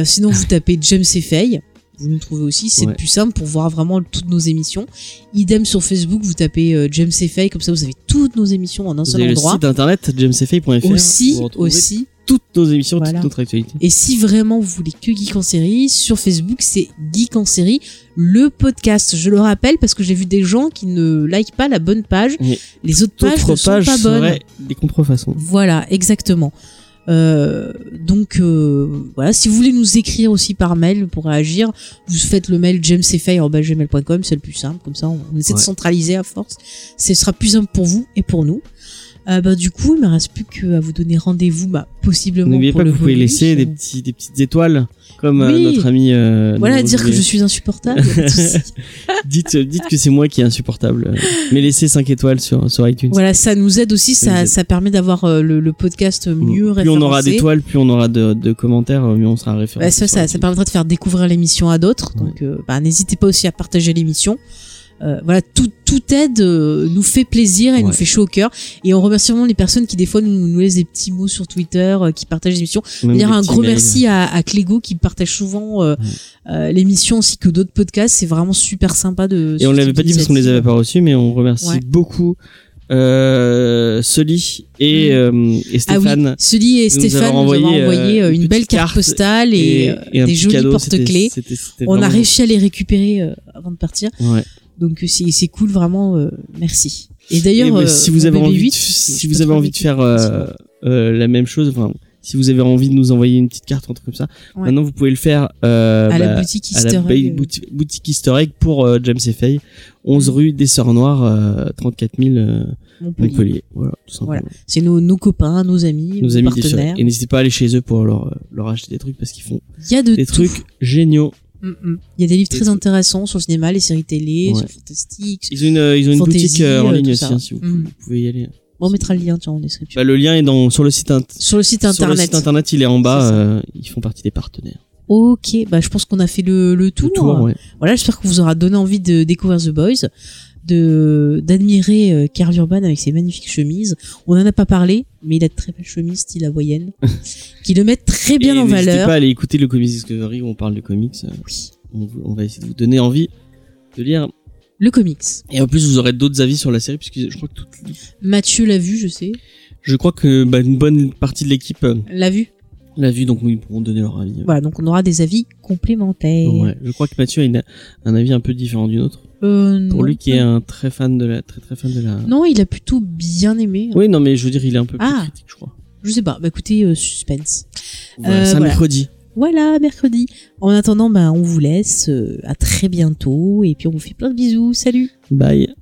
Sinon, vous tapez James et Faye. Vous nous trouvez aussi. C'est Ouais. le plus simple pour voir vraiment toutes nos émissions. Idem sur Facebook, vous tapez James et Faye. Comme ça, vous avez toutes nos émissions en un Vous seul avez le endroit. site internet jamesfay.fr. Aussi, aussi. Toutes nos émissions, Voilà. toute notre actualité. Et si vraiment vous voulez que Geek en série, sur Facebook, c'est Geek en série, le podcast. Je le rappelle parce que j'ai vu des gens qui ne likent pas la bonne page. Les autres pages ne sont pas bonnes. des contrefaçons. Voilà, exactement. Euh, donc euh, voilà, si vous voulez nous écrire aussi par mail pour réagir, vous faites le mail jamesfay@gmail.com, c'est le plus simple. Comme ça, on essaie de centraliser à force. Ce sera plus simple pour vous et pour nous. Euh, bah, du coup, il me reste plus qu'à vous donner rendez-vous, bah, possiblement N'oubliez pas que vous pouvez laisser des, petits, des petites étoiles, comme euh, notre ami. euh, Voilà, dire que je suis insupportable. dites, dites que c'est moi qui est insupportable. euh, Mais laissez 5 étoiles sur, sur iTunes. voilà, ça nous aide aussi, Ça ça, aide. ça permet d'avoir euh, le, le podcast mieux plus on aura référencé. d'étoiles, plus on aura de, de commentaires, mieux on sera référencé. Bah, ça, ça, permettra de faire découvrir l'émission à d'autres. Donc, bah, n'hésitez pas aussi à partager l'émission. Euh, voilà, tout, tout aide euh, nous fait plaisir et nous fait chaud au cœur. Et on remercie vraiment les personnes qui des fois nous, nous laissent des petits mots sur Twitter, euh, qui partagent l'émission. D'ailleurs, un gros mails. merci à, à Clégo qui partage souvent l'émission ainsi que d'autres podcasts. C'est vraiment super sympa de. Et on l'avait pas dit parce qu'on les avait pas reçus, mais on remercie Ouais. beaucoup euh, Soli et, Mm. euh, et Ah oui, Stéphane. Sully et nous Stéphane nous ont envoyé, envoyé euh, une une belle carte carte postale et, des jolis porte-clés. On a réussi à les récupérer avant de partir. Ouais. Donc euh, c'est c'est cool vraiment euh, merci. Et d'ailleurs bah, euh, si vous avez envie, 8, de, si vous avez envie de faire euh, euh, la même chose, enfin, si vous avez envie de nous envoyer une petite carte un truc comme ça, Ouais. maintenant vous pouvez le faire euh, à la bah, boutique la bouti- boutique Easter Egg pour James et Faye, 11 Mm. rue des Sœurs Noires, euh, 34 000 euh, Montpellier. Voilà. Voilà. C'est nos, nos copains, nos amis, Nos nos, amis partenaires. Et n'hésitez pas à aller chez eux pour leur, leur acheter des trucs parce qu'ils font y a de des tout. trucs géniaux. Mm, mm. Il y a des livres très intéressants sur le cinéma, les séries télé, Ouais. sur Fantastique. Ils ont une, euh, ils ont une boutique euh, en euh, ligne aussi, hein, si vous, Mm. vous pouvez y aller. Bon, on mettra le lien tiens, en description. Bah, le lien est dans, sur le site, sur le site sur le internet. site internet, il est en bas, euh, ils font partie des partenaires. Ok, bah je pense qu'on a fait le, le tour. Le tour, ouais. Voilà, j'espère que vous aura donné envie de découvrir The Boys, de d'admirer euh, Karl Urban avec ses magnifiques chemises. On en a pas parlé, mais il a de très belles chemises style hawaïenne, qui le mettent très bien Et en N'hésitez valeur. pas à aller écouter le Comics Discovery où on parle de comics. euh, Oui. On, va essayer de vous donner envie de lire. Le comics. Et en plus, vous aurez d'autres avis sur la série puisque je crois que toute- Mathieu l'a vu, je sais. je crois que bah, une bonne partie de l'équipe euh, L'a vu. L'a vu, donc ils pourront donner leur avis. Voilà, donc on aura des avis complémentaires. Ouais, je crois que Mathieu a une- un avis un peu différent du nôtre. Euh, Pour non. lui qui est un très fan de la, très très fan de la. Non, il a plutôt bien aimé. Oui, non, mais je veux dire, il est un peu plus Ah. critique, je crois. Je sais pas. Bah écoutez, euh, suspense. Voilà, Euh, c'est un voilà. mercredi. Voilà, mercredi. En attendant, bah, on vous laisse. euh, à très bientôt. Et puis on vous fait plein de bisous. Salut Bye.